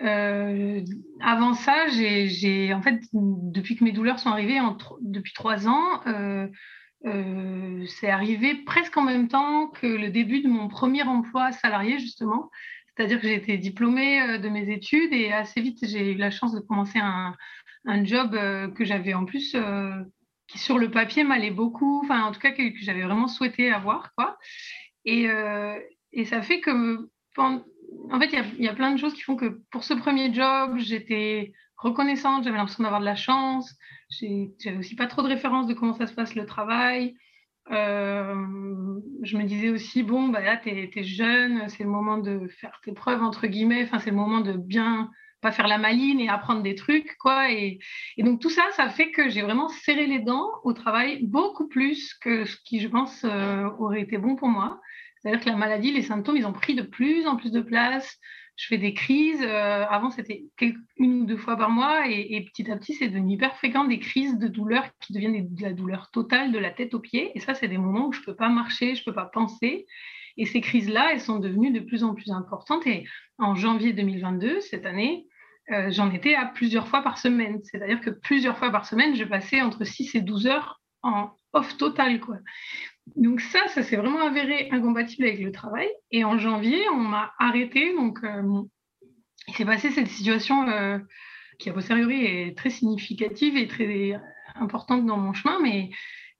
Euh, avant ça, j'ai, en fait, depuis que mes douleurs sont arrivées, depuis trois ans, euh, euh, c'est arrivé presque en même temps que le début de mon premier emploi salarié, justement. C'est-à-dire que j'ai été diplômée de mes études et assez vite, j'ai eu la chance de commencer un, job que j'avais en plus, qui sur le papier m'allait beaucoup, enfin, en tout cas, que, j'avais vraiment souhaité avoir. Euh, et, ça fait que, en fait, il y, a plein de choses qui font que pour ce premier job, j'étais reconnaissante, j'avais l'impression d'avoir de la chance. J'avais aussi pas trop de références de comment ça se passe le travail. Euh, je me disais aussi, bon, bah là, tu es, jeune, c'est le moment de faire tes preuves, entre guillemets, enfin, c'est le moment de bien pas faire la maline et apprendre des trucs, quoi. Et, donc tout ça, ça fait que j'ai vraiment serré les dents au travail beaucoup plus que ce qui, je pense, euh, aurait été bon pour moi. C'est-à-dire que la maladie, les symptômes, ils ont pris de plus en plus de place. Je fais des crises. Euh, avant, c'était une ou deux fois par mois. Et, petit à petit, c'est devenu hyper fréquent des crises de douleur qui deviennent de la douleur totale de la tête aux pieds. Et ça, c'est des moments où je ne peux pas marcher, je ne peux pas penser. Et ces crises-là, elles sont devenues de plus en plus importantes. Et en janvier 2022, cette année, euh, j'en étais à plusieurs fois par semaine. C'est-à-dire que plusieurs fois par semaine, je passais entre 6 et 12 heures en off total. Quoi. Donc ça, ça s'est vraiment avéré incompatible avec le travail. Et en janvier, on m'a arrêté. Donc euh, il s'est passé cette situation euh, qui, a posteriori, est très significative et très importante dans mon chemin. Mais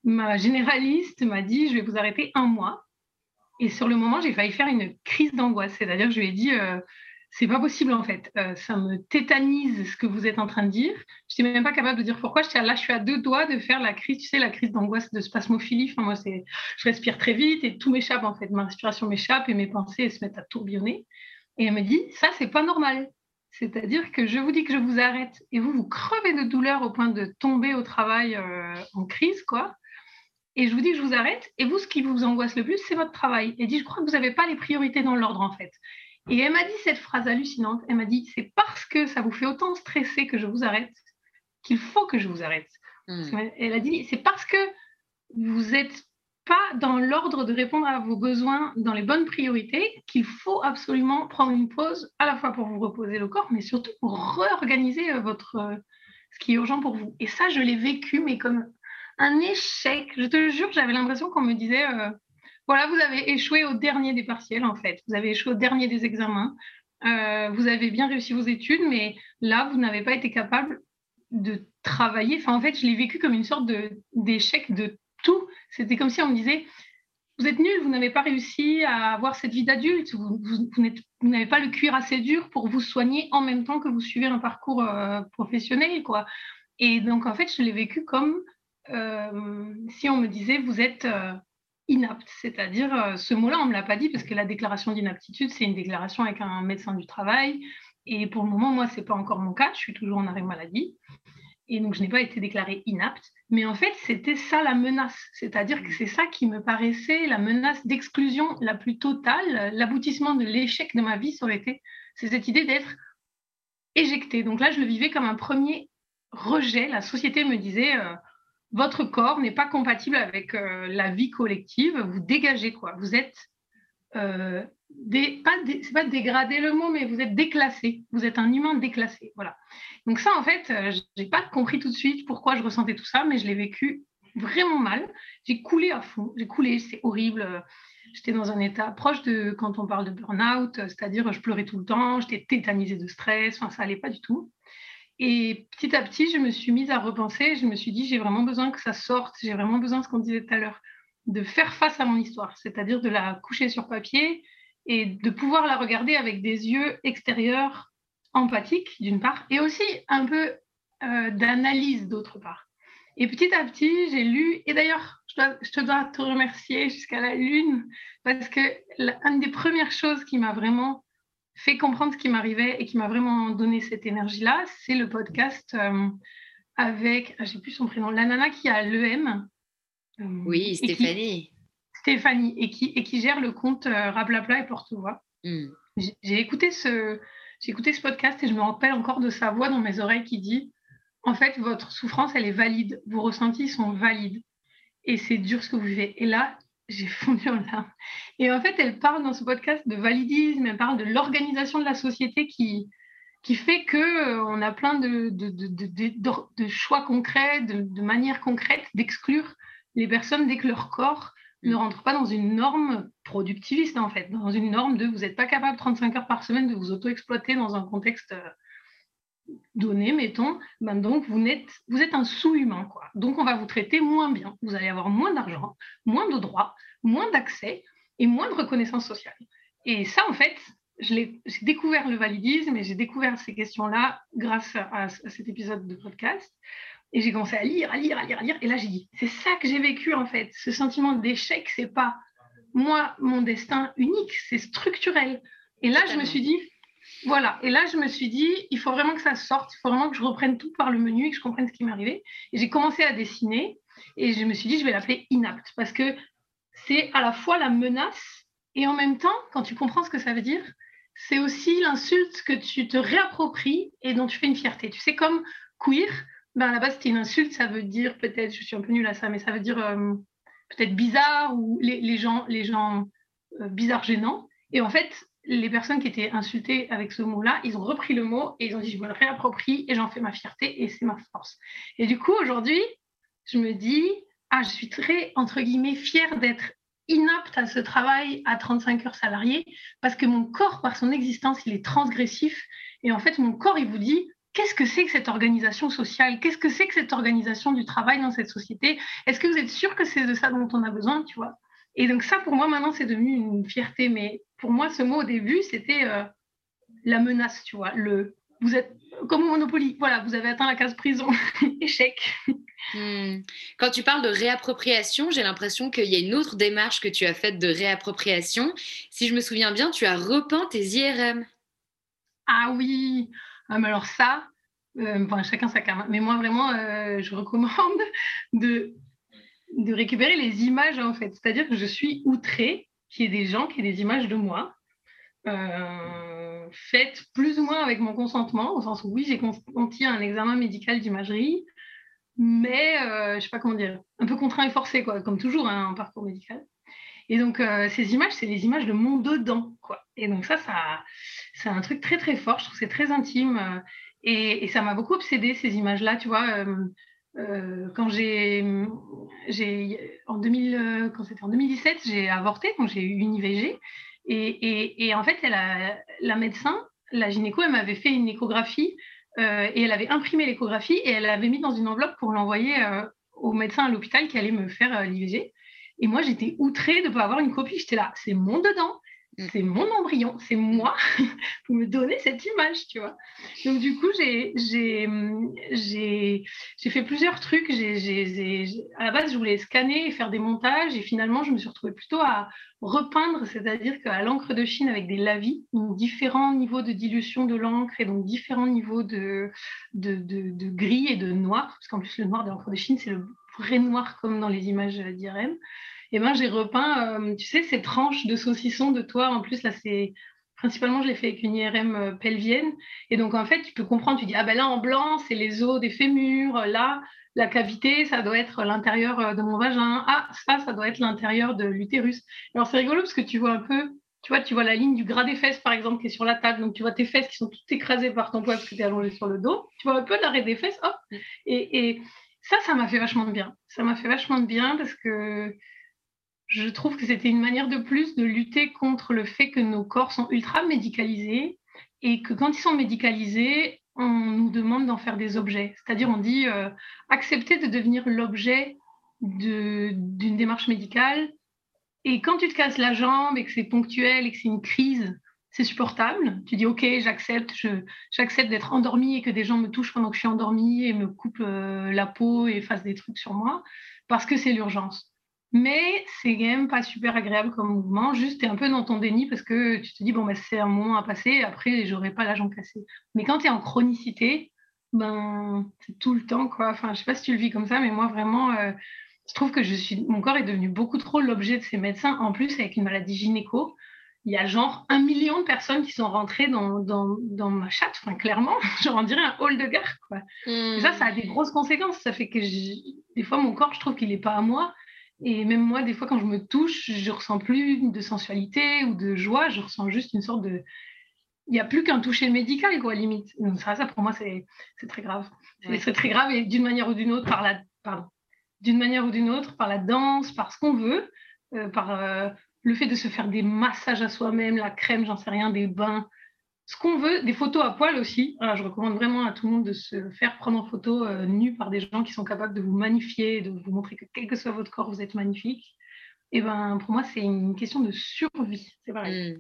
ma généraliste m'a dit, je vais vous arrêter un mois. Et sur le moment, j'ai failli faire une crise d'angoisse. C'est-à-dire que je lui ai dit, euh, c'est pas possible en fait. Euh, ça me tétanise ce que vous êtes en train de dire. Je n'étais même pas capable de dire pourquoi. Je là, je suis à deux doigts de faire la crise, tu sais, la crise d'angoisse de spasmophilie. Enfin, moi, c'est, je respire très vite et tout m'échappe en fait. Ma respiration m'échappe et mes pensées se mettent à tourbillonner. Et elle me dit, ça, c'est pas normal. C'est-à-dire que je vous dis que je vous arrête et vous, vous crevez de douleur au point de tomber au travail euh, en crise, quoi. et je vous dis que je vous arrête. Et vous, ce qui vous angoisse le plus, c'est votre travail. Et dit, je crois que vous n'avez pas les priorités dans l'ordre, en fait. Et elle m'a dit cette phrase hallucinante. Elle m'a dit, c'est parce que ça vous fait autant stresser que je vous arrête qu'il faut que je vous arrête. Hmm. Elle a dit, c'est parce que vous n'êtes pas dans l'ordre de répondre à vos besoins dans les bonnes priorités qu'il faut absolument prendre une pause, à la fois pour vous reposer le corps, mais surtout pour réorganiser euh, votre, euh, ce qui est urgent pour vous. Et ça, je l'ai vécu, mais comme un échec. Je te jure, j'avais l'impression qu'on me disait, euh, voilà, vous avez échoué au dernier des partiels, en fait. Vous avez échoué au dernier des examens. Euh, vous avez bien réussi vos études, mais là, vous n'avez pas été capable de travailler. Enfin, en fait, je l'ai vécu comme une sorte d'échec de, tout. C'était comme si on me disait, vous êtes nul, vous n'avez pas réussi à avoir cette vie d'adulte, vous, n'avez pas le cuir assez dur pour vous soigner en même temps que vous suivez un parcours euh, professionnel, quoi. Et donc, en fait, je l'ai vécu comme euh, si on me disait vous êtes inapte, c'est-à-dire euh, ce mot-là, on ne me l'a pas dit parce que la déclaration d'inaptitude, c'est une déclaration avec un médecin du travail. Et pour le moment, moi, ce n'est pas encore mon cas, je suis toujours en arrêt maladie. Et donc, je n'ai pas été déclarée inapte. Mais en fait, c'était ça la menace. C'est-à-dire que c'est ça qui me paraissait la menace d'exclusion la plus totale. L'aboutissement de l'échec de ma vie, ça aurait été c'est cette idée d'être éjectée. Donc là, je le vivais comme un premier rejet. La société me disait votre corps n'est pas compatible avec euh, la vie collective, vous dégagez quoi? Vous êtes euh, c'est pas dégradé le mot, mais vous êtes déclassé. Vous êtes un humain déclassé. Voilà. Donc ça, en fait, euh, j'ai pas compris tout de suite pourquoi je ressentais tout ça, mais je l'ai vécu vraiment mal. J'ai coulé à fond. J'ai coulé. C'est horrible. J'étais dans un état proche de quand on parle de burn-out, c'est-à-dire je pleurais tout le temps, j'étais tétanisée de stress. Enfin, ça allait pas du tout. Et petit à petit, je me suis mise à repenser. Je me suis dit, j'ai vraiment besoin que ça sorte. J'ai vraiment besoin, ce qu'on disait tout à l'heure, de faire face à mon histoire, c'est-à-dire de la coucher sur papier et de pouvoir la regarder avec des yeux extérieurs empathiques, d'une part, et aussi un peu euh, d'analyse, d'autre part. Et petit à petit, j'ai lu, et d'ailleurs, je, je, te dois te remercier jusqu'à la lune, parce que l'une des premières choses qui m'a vraiment fait comprendre ce qui m'arrivait et qui m'a vraiment donné cette énergie-là, c'est le podcast euh, avec, ah, j'ai plus son prénom, la nana qui a l'EM. Euh, oui, Stéphanie. Stéphanie, et qui, et qui gère le compte euh, Rablapla et Porte-Voix. Hmm. J'ai écouté, ce, écouté ce podcast et je me rappelle encore de sa voix dans mes oreilles qui dit En fait, votre souffrance, elle est valide, vos ressentis sont valides. Et c'est dur ce que vous vivez. Et là, j'ai fondu en larmes. Et en fait, elle parle dans ce podcast de validisme, elle parle de l'organisation de la société qui, qui fait qu'on euh, on a plein de, de, de, de choix concrets, de, manières concrètes d'exclure les personnes dès que leur corps ne rentre pas dans une norme productiviste, en fait, dans une norme de vous n'êtes pas capable 35 heures par semaine de vous auto-exploiter dans un contexte euh, donné, mettons, ben donc vous êtes, vous êtes un sous-humain. Quoi. Donc on va vous traiter moins bien. Vous allez avoir moins d'argent, moins de droits, moins d'accès et moins de reconnaissance sociale. Et ça, en fait, j'ai découvert le validisme et j'ai découvert ces questions-là grâce à, cet épisode de podcast. Et j'ai commencé à lire, à lire, à lire, à lire. Et là, j'ai dit, c'est ça que j'ai vécu, en fait. Ce sentiment d'échec, c'est pas moi, mon destin unique, c'est structurel. Et là, je me suis dit, voilà. Et là, je me suis dit, il faut vraiment que ça sorte, il faut vraiment que je reprenne tout par le menu et que je comprenne ce qui m'est arrivé. Et j'ai commencé à dessiner et je me suis dit, je vais l'appeler inapte parce que c'est à la fois la menace et en même temps, quand tu comprends ce que ça veut dire, c'est aussi l'insulte que tu te réappropries et dont tu fais une fierté. Tu sais, comme queer, ben à la base, c'était une insulte, ça veut dire peut-être, je suis un peu nulle à ça, mais ça veut dire euh, peut-être bizarre ou les, gens, les gens euh, bizarres gênants. Et en fait, les personnes qui étaient insultées avec ce mot-là, ils ont repris le mot et ils ont dit je me le réapproprie et j'en fais ma fierté et c'est ma force. Et du coup, aujourd'hui, je me dis ah, je suis très entre guillemets fière d'être inapte à ce travail à 35 heures salariées parce que mon corps, par son existence, il est transgressif. Et en fait, mon corps, il vous dit qu'est-ce que c'est que cette organisation sociale? Qu'est-ce que c'est que cette organisation du travail dans cette société? Est-ce que vous êtes sûr que c'est de ça dont on a besoin, tu Et donc ça, pour moi, maintenant, c'est devenu une fierté, mais pour moi, ce mot au début, c'était euh, la menace, tu vois. Le, vous êtes comme au Monopoly, voilà, vous avez atteint la case prison, échec. Hmm. Quand tu parles de réappropriation, j'ai l'impression qu'il y a une autre démarche que tu as faite de réappropriation. Si je me souviens bien, tu as repeint tes IRM. Ah oui, ah, mais alors ça, euh, chacun sa carte. Mais moi, vraiment, euh, je recommande de de récupérer les images en fait. C'est-à-dire que je suis outrée qu'il y ait des gens qui aient des images de moi euh, faites plus ou moins avec mon consentement, au sens où oui, j'ai consenti un examen médical d'imagerie, mais euh, je ne sais pas comment dire, un peu contraint et forcé, quoi, comme toujours hein, un parcours médical. Et donc, euh, ces images, c'est les images de mon dedans. Quoi. Et donc, ça, ça c'est un truc très, très fort. Je trouve que c'est très intime. et, ça m'a beaucoup obsédé, ces images-là. Tu vois, euh, quand j'ai, en, 2000, quand c'était en 2017, j'ai avorté, quand j'ai eu une IVG. Et, en fait, la médecin, la gynéco, elle m'avait fait une échographie euh, et elle avait imprimé l'échographie et elle l'avait mis dans une enveloppe pour l'envoyer euh, au médecin à l'hôpital qui allait me faire l'IVG. Et moi, j'étais outrée de ne pas avoir une copie. J'étais là, c'est mon dedans. C'est mon embryon, c'est moi pour me donner cette image, tu vois. Donc du coup, j'ai fait plusieurs trucs. à la base, je voulais scanner et faire des montages, et finalement, je me suis retrouvée plutôt à repeindre, c'est-à-dire qu'à l'encre de Chine avec des lavis, différents niveaux de dilution de l'encre et donc différents niveaux de, de, de, gris et de noir, parce qu'en plus le noir de l'encre de Chine, c'est le vrai noir comme dans les images d'IRM et ben, j'ai repeint, euh, tu sais, ces tranches de saucisson de toi. En plus, là, c'est principalement, je l'ai fait avec une IRM euh, pelvienne. Et donc, en fait, tu peux comprendre, tu dis, ah ben là, en blanc, c'est les os des fémurs. Là, la cavité, ça doit être l'intérieur euh, de mon vagin. Ah, ça, ça doit être l'intérieur de l'utérus. Alors, c'est rigolo parce que tu vois un peu, tu vois, tu vois la ligne du gras des fesses, par exemple, qui est sur la table. Donc, tu vois tes fesses qui sont toutes écrasées par ton poids parce que tu es allongé sur le dos. Tu vois un peu l'arrêt des fesses, hop. Et, et ça, ça m'a fait vachement de bien. Ça m'a fait vachement de bien parce que je trouve que c'était une manière de plus de lutter contre le fait que nos corps sont ultra médicalisés et que quand ils sont médicalisés, on nous demande d'en faire des objets. C'est-à-dire, on dit euh, accepter de devenir l'objet d'une démarche médicale. Et quand tu te casses la jambe et que c'est ponctuel et que c'est une crise, c'est supportable. Tu dis ok, j'accepte, j'accepte d'être endormie et que des gens me touchent pendant que je suis endormie et me coupent euh, la peau et fassent des trucs sur moi parce que c'est l'urgence. Mais c'est quand même pas super agréable comme mouvement. Juste, tu es un peu dans ton déni parce que tu te dis, bon, bah, c'est un moment à passer, après, j'aurai pas la jambe cassée. Mais quand tu es en chronicité, ben, c'est tout le temps, quoi. Enfin, je sais pas si tu le vis comme ça, mais moi, vraiment, euh, je trouve que je suis, mon corps est devenu beaucoup trop l'objet de ces médecins. En plus, avec une maladie gynéco, il y a genre un million de personnes qui sont rentrées dans, dans, dans ma chatte, enfin, clairement, genre on dirait un hall de gare, quoi. Et ça, ça a des hmm. grosses conséquences. Ça fait que des fois, mon corps, je trouve qu'il n'est pas à moi. Et même moi, des fois, quand je me touche, je ressens plus de sensualité ou de joie, je ressens juste une sorte de. Il n'y a plus qu'un toucher médical, quoi, limite. Donc, ça, ça pour moi, c'est très grave. C'est très grave et d'une manière ou d'une autre, par la. Pardon. D'une manière ou d'une autre, par la danse, par ce qu'on veut, euh, par euh, le fait de se faire des massages à soi-même, la crème, j'en sais rien, des bains, ce qu'on veut, des photos à poil aussi. je recommande vraiment à tout le monde de se faire prendre en photo euh, nu par des gens qui sont capables de vous magnifier, de vous montrer que quel que soit votre corps, vous êtes magnifique. Et ben, pour moi, c'est une question de survie. C'est pareil. Hmm.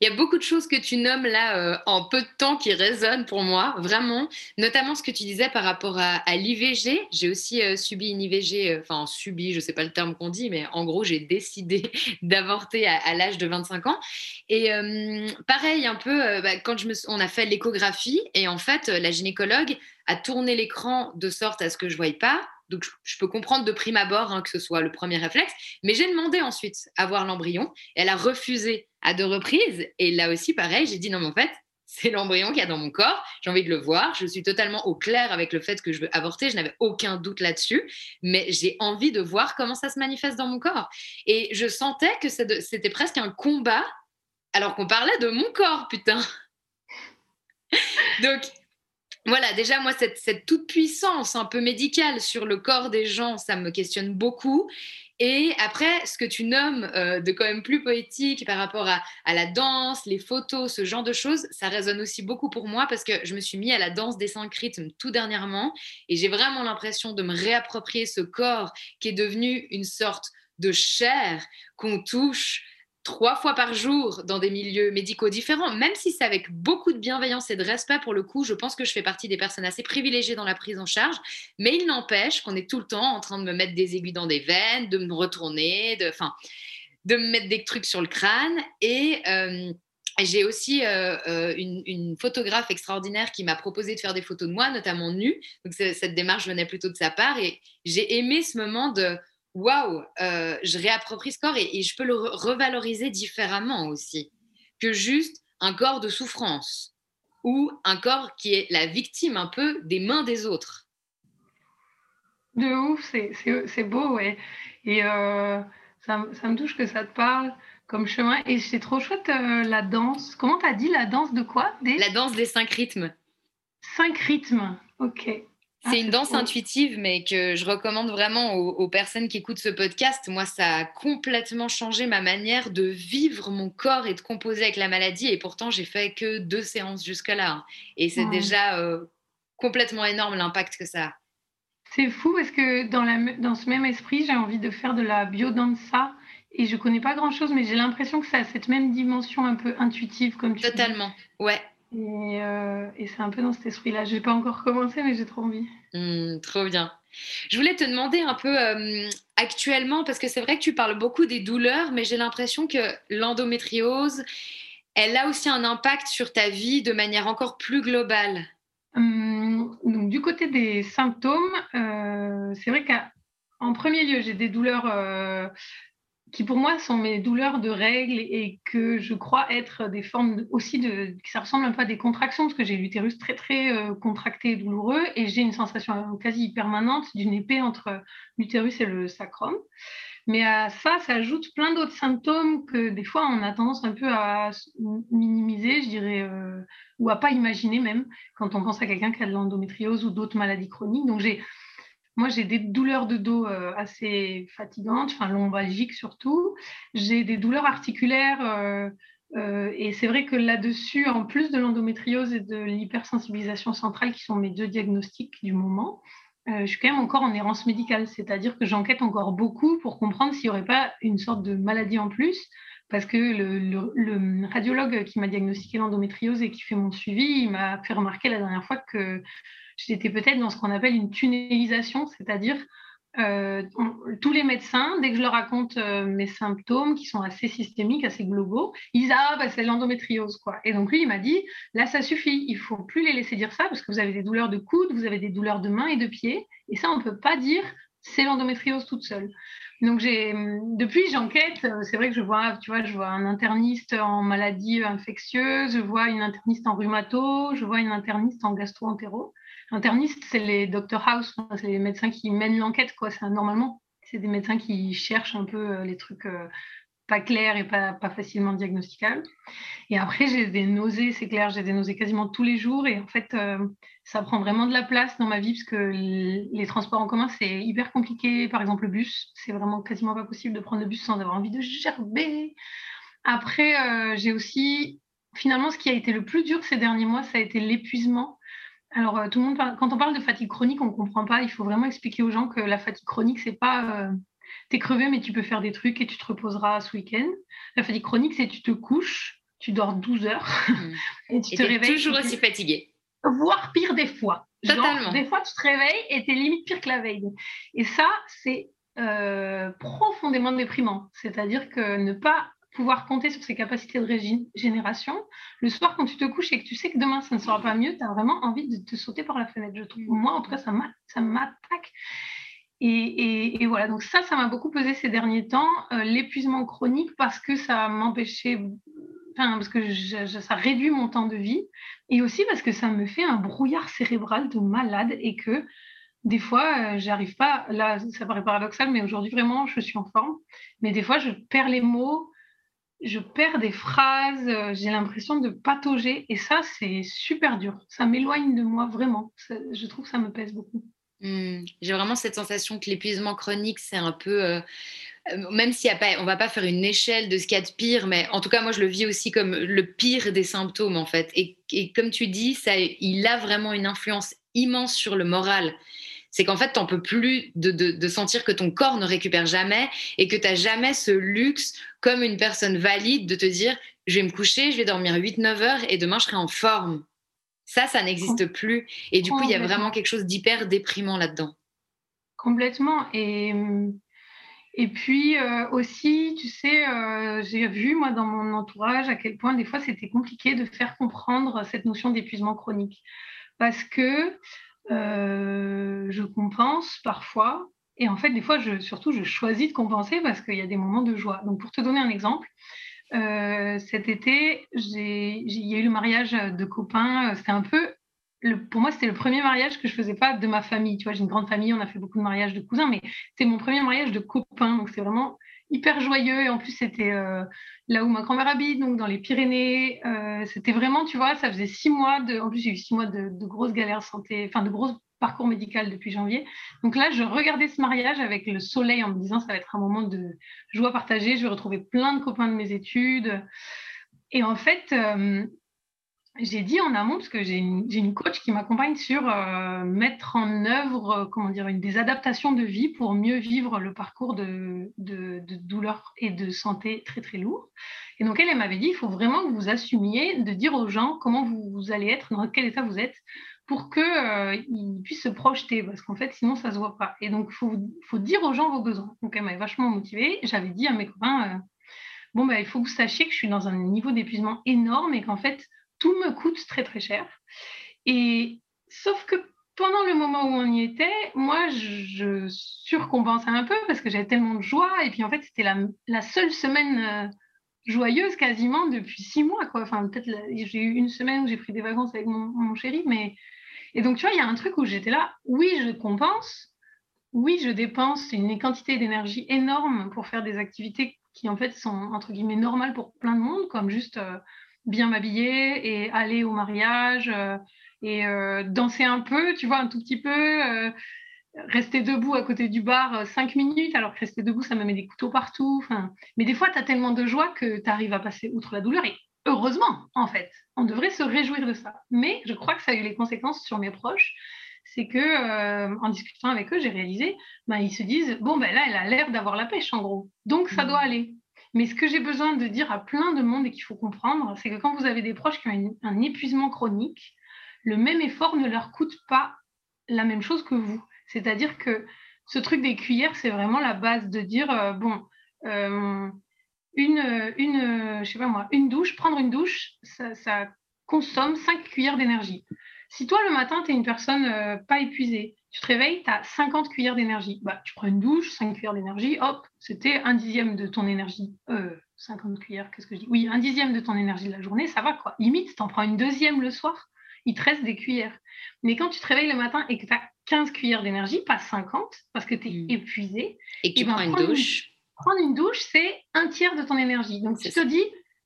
Il y a beaucoup de choses que tu nommes là euh, en peu de temps qui résonnent pour moi, vraiment. Notamment ce que tu disais par rapport à, l'IVG. J'ai aussi euh, subi une IVG, euh, enfin subi, je ne sais pas le terme qu'on dit, mais en gros, j'ai décidé d'avorter à, l'âge de 25 ans. Et pareil, un peu, bah, quand on a fait l'échographie, et en fait, la gynécologue a tourné l'écran de sorte à ce que je ne voyais pas donc, je peux comprendre de prime abord hein, que ce soit le premier réflexe. Mais j'ai demandé ensuite à voir l'embryon. Elle a refusé à deux reprises. Et là aussi, pareil, j'ai dit non, mais en fait, c'est l'embryon qu'il y a dans mon corps. J'ai envie de le voir. Je suis totalement au clair avec le fait que je veux avorter. Je n'avais aucun doute là-dessus. Mais j'ai envie de voir comment ça se manifeste dans mon corps. Et je sentais que c'était presque un combat alors qu'on parlait de mon corps, putain. Donc, voilà, déjà, moi, cette, toute-puissance un peu médicale sur le corps des gens, ça me questionne beaucoup. Et après, ce que tu nommes euh, de quand même plus poétique par rapport à, la danse, les photos, ce genre de choses, ça résonne aussi beaucoup pour moi parce que je me suis mis à la danse des cinq rythmes tout dernièrement et j'ai vraiment l'impression de me réapproprier ce corps qui est devenu une sorte de chair qu'on touche, trois fois par jour dans des milieux médicaux différents, même si c'est avec beaucoup de bienveillance et de respect pour le coup, je pense que je fais partie des personnes assez privilégiées dans la prise en charge, mais il n'empêche qu'on est tout le temps en train de me mettre des aiguilles dans des veines, de me retourner, de, enfin, de me mettre des trucs sur le crâne. Et euh, j'ai aussi euh, euh, une, une, photographe extraordinaire qui m'a proposé de faire des photos de moi, notamment nue. Donc cette démarche venait plutôt de sa part. Et j'ai aimé ce moment de waouh, euh, je réapproprie ce corps et, je peux le revaloriser différemment aussi que juste un corps de souffrance ou un corps qui est la victime un peu des mains des autres. De ouf, c'est beau, ouais. Et euh, ça, me touche que ça te parle comme chemin. Et c'est trop chouette euh, la danse. Comment tu as dit la danse de quoi La danse des cinq rythmes. Cinq rythmes, ok. Ah, c'est une danse intuitive, mais que je recommande vraiment aux, personnes qui écoutent ce podcast. Moi, ça a complètement changé ma manière de vivre mon corps et de composer avec la maladie. Et pourtant, j'ai fait que deux séances jusque-là. Hein. Et c'est déjà euh, complètement énorme l'impact que ça a. C'est fou parce que dans, la, dans ce même esprit, j'ai envie de faire de la biodanza. Et je connais pas grand-chose, mais j'ai l'impression que ça a cette même dimension un peu intuitive, comme tu Totalement, ouais. Euh, et, c'est un peu dans cet esprit-là. Je n'ai pas encore commencé, mais j'ai trop envie. Mmh, trop bien. Je voulais te demander un peu euh, actuellement, parce que c'est vrai que tu parles beaucoup des douleurs, mais j'ai l'impression que l'endométriose, elle a aussi un impact sur ta vie de manière encore plus globale. Hum, donc, du côté des symptômes, euh, c'est vrai qu'en premier lieu, j'ai des douleurs qui pour moi sont mes douleurs de règles et que je crois être des formes aussi de, ça ressemble un peu à des contractions parce que j'ai l'utérus très très euh, contracté et douloureux et j'ai une sensation quasi permanente d'une épée entre l'utérus et le sacrum. Mais à ça s'ajoutent plein d'autres symptômes que des fois on a tendance un peu à minimiser, je dirais, euh, ou à pas imaginer même quand on pense à quelqu'un qui a de l'endométriose ou d'autres maladies chroniques. Donc j'ai moi, j'ai des douleurs de dos euh, assez fatigantes, enfin lombalgiques surtout. J'ai des douleurs articulaires. Euh, euh, et c'est vrai que là-dessus, en plus de l'endométriose et de l'hypersensibilisation centrale, qui sont mes deux diagnostics du moment, je suis quand même encore en errance médicale. C'est-à-dire que j'enquête encore beaucoup pour comprendre s'il n'y aurait pas une sorte de maladie en plus. Parce que le, radiologue qui m'a diagnostiqué l'endométriose et qui fait mon suivi, il m'a fait remarquer la dernière fois que j'étais peut-être dans ce qu'on appelle une tunnelisation, c'est-à-dire euh, tous les médecins, dès que je leur raconte euh, mes symptômes qui sont assez systémiques, assez globaux, ils disent Ah, bah, c'est l'endométriose. quoi. Et donc lui, il m'a dit Là, ça suffit, il faut plus les laisser dire ça parce que vous avez des douleurs de coude, vous avez des douleurs de mains et de pieds. Et ça, on ne peut pas dire c'est l'endométriose toute seule. Donc j'ai depuis j'enquête, euh, c'est vrai que je vois tu vois je vois un interniste en maladie infectieuse, je vois une interniste en rhumato, je vois une interniste en gastro-entéro. Interniste, c'est les Dr House, c'est les médecins qui mènent l'enquête, quoi. C'est normalement, c'est des médecins qui cherchent un peu euh, les trucs euh, pas clairs et pas, facilement diagnosticables. Et après, j'ai des nausées, c'est clair, j'ai des nausées quasiment tous les jours. Et en fait, euh, ça prend vraiment de la place dans ma vie parce que les transports en commun, c'est hyper compliqué. Par exemple, le bus, c'est vraiment quasiment pas possible de prendre le bus sans avoir envie de gerber. Après, j'ai aussi, finalement, ce qui a été le plus dur ces derniers mois, ça a été l'épuisement alors, euh, tout le monde quand on parle de fatigue chronique, on ne comprend pas. Il faut vraiment expliquer aux gens que la fatigue chronique, c'est pas euh, tu es crevé, mais tu peux faire des trucs et tu te reposeras ce week-end. La fatigue chronique, c'est tu te couches, tu dors 12 heures mmh. et tu te réveilles. toujours aussi fatigué. Voire pire des fois. Totalement. des fois, tu te réveilles et tu es limite pire que la veille. Et ça, c'est euh, profondément déprimant. C'est-à-dire que ne pas pouvoir compter sur ses capacités de régénération. Le soir, quand tu te couches et que tu sais que demain, ça ne sera pas mieux, tu as vraiment envie de te sauter par la fenêtre, je trouve. Mm. Moi, en tout cas, ça m'attaque. Et, voilà, donc ça, ça m'a beaucoup pesé ces derniers temps. Euh, l'épuisement chronique, parce que ça m'empêchait, enfin, parce que ça réduit mon temps de vie, et aussi parce que ça me fait un brouillard cérébral de malade et que des fois, euh, j'arrive pas, là, ça paraît paradoxal, mais aujourd'hui, vraiment, je suis en forme. Mais des fois, je perds les mots, je perds des phrases, euh, j'ai l'impression de patauger et ça, c'est super dur. Ça m'éloigne de moi vraiment. je trouve que ça me pèse beaucoup. Hmm. J'ai vraiment cette sensation que l'épuisement chronique, c'est un peu, euh, euh, même s'il a pas, on va pas faire une échelle de ce qu'il y a de pire, mais en tout cas, moi, je le vis aussi comme le pire des symptômes en fait. Et, comme tu dis, ça, il a vraiment une influence immense sur le moral c'est qu'en fait, tu n'en peux plus de, sentir que ton corps ne récupère jamais et que tu n'as jamais ce luxe, comme une personne valide, de te dire, je vais me coucher, je vais dormir 8-9 heures et demain, je serai en forme. Ça, ça n'existe plus. Et du coup, il y a vraiment quelque chose d'hyper déprimant là-dedans. Complètement. Et, et puis euh, aussi, tu sais, euh, j'ai vu, moi, dans mon entourage, à quel point des fois, c'était compliqué de faire comprendre cette notion d'épuisement chronique. Parce que euh, je compense parfois Et en fait, des fois, je, surtout, je choisis de compenser parce qu'il y a des moments de joie. Donc, pour te donner un exemple, euh, cet été, il y a eu le mariage de copains. C'était un peu, pour moi, c'était le premier mariage que je faisais pas de ma famille. Tu vois, j'ai une grande famille, on a fait beaucoup de mariages de cousins, mais c'était mon premier mariage de copains. Donc, c'est vraiment hyper joyeux. Et en plus, c'était euh, là où ma grand-mère habite, donc dans les Pyrénées. Euh, c'était vraiment, tu vois, ça faisait six mois de. En plus, j'ai eu six mois de, de grosses galères santé, enfin de grosses parcours médical depuis janvier. Donc là, je regardais ce mariage avec le soleil en me disant ça va être un moment de joie partagée. Je vais retrouver plein de copains de mes études. Et en fait, euh, j'ai dit en amont, parce que j'ai une, coach qui m'accompagne sur euh, mettre en œuvre euh, comment dire, une, des adaptations de vie pour mieux vivre le parcours de, douleur et de santé très très lourd. Et donc elle, elle m'avait dit, il faut vraiment que vous assumiez de dire aux gens comment vous allez être, dans quel état vous êtes, pour qu'ils euh, puissent se projeter, parce qu'en fait, sinon, ça ne se voit pas. Et donc, il faut, dire aux gens vos besoins. Donc, elle m'avait vachement motivée. J'avais dit à mes copains, euh, bon, bah, il faut que vous sachiez que je suis dans un niveau d'épuisement énorme et qu'en fait, tout me coûte très, très cher. Et sauf que pendant le moment où on y était, moi, je, surcompensais un peu parce que j'avais tellement de joie. Et puis, en fait, c'était la, la, seule semaine... Euh, joyeuse quasiment depuis six mois. Quoi. Enfin, peut-être j'ai eu une semaine où j'ai pris des vacances avec mon, mon chéri, mais et donc, tu vois, il y a un truc où j'étais là, oui, je compense, oui, je dépense une quantité d'énergie énorme pour faire des activités qui, en fait, sont, entre guillemets, normales pour plein de monde, comme juste euh, bien m'habiller et aller au mariage euh, et euh, danser un peu, tu vois, un tout petit peu, rester debout à côté du bar cinq minutes, alors que rester debout, ça me met des couteaux partout. Mais des fois, tu as tellement de joie que tu arrives à passer outre la douleur. Heureusement, en fait. On devrait se réjouir de ça. Mais je crois que ça a eu les conséquences sur mes proches. C'est que, euh, en discutant avec eux, j'ai réalisé, ben, ils se disent, bon, ben là, elle a l'air d'avoir la pêche, en gros. Donc, ça mmh. doit aller. Mais ce que j'ai besoin de dire à plein de monde et qu'il faut comprendre, c'est que quand vous avez des proches qui ont un épuisement chronique, le même effort ne leur coûte pas la même chose que vous. C'est-à-dire que ce truc des cuillères, c'est vraiment la base de dire, euh, bon, euh, une, une, je sais pas moi, une douche, prendre une douche, ça, consomme 5 cuillères d'énergie. Si toi, le matin, tu es une personne euh, pas épuisée, tu te réveilles, tu as 50 cuillères d'énergie. Bah, tu prends une douche, 5 cuillères d'énergie, hop, c'était un dixième de ton énergie. Euh, 50 cuillères, qu'est-ce que je dis? Oui, un dixième de ton énergie de la journée, ça va quoi. Limite, tu en prends une deuxième le soir, il te reste des cuillères. Mais quand tu te réveilles le matin et que tu as 15 cuillères d'énergie, pas 50, parce que tu es mmh. épuisé, et que tu eh ben, prends une douche prendre une douche, c'est un tiers de ton énergie. Donc, tu te dis,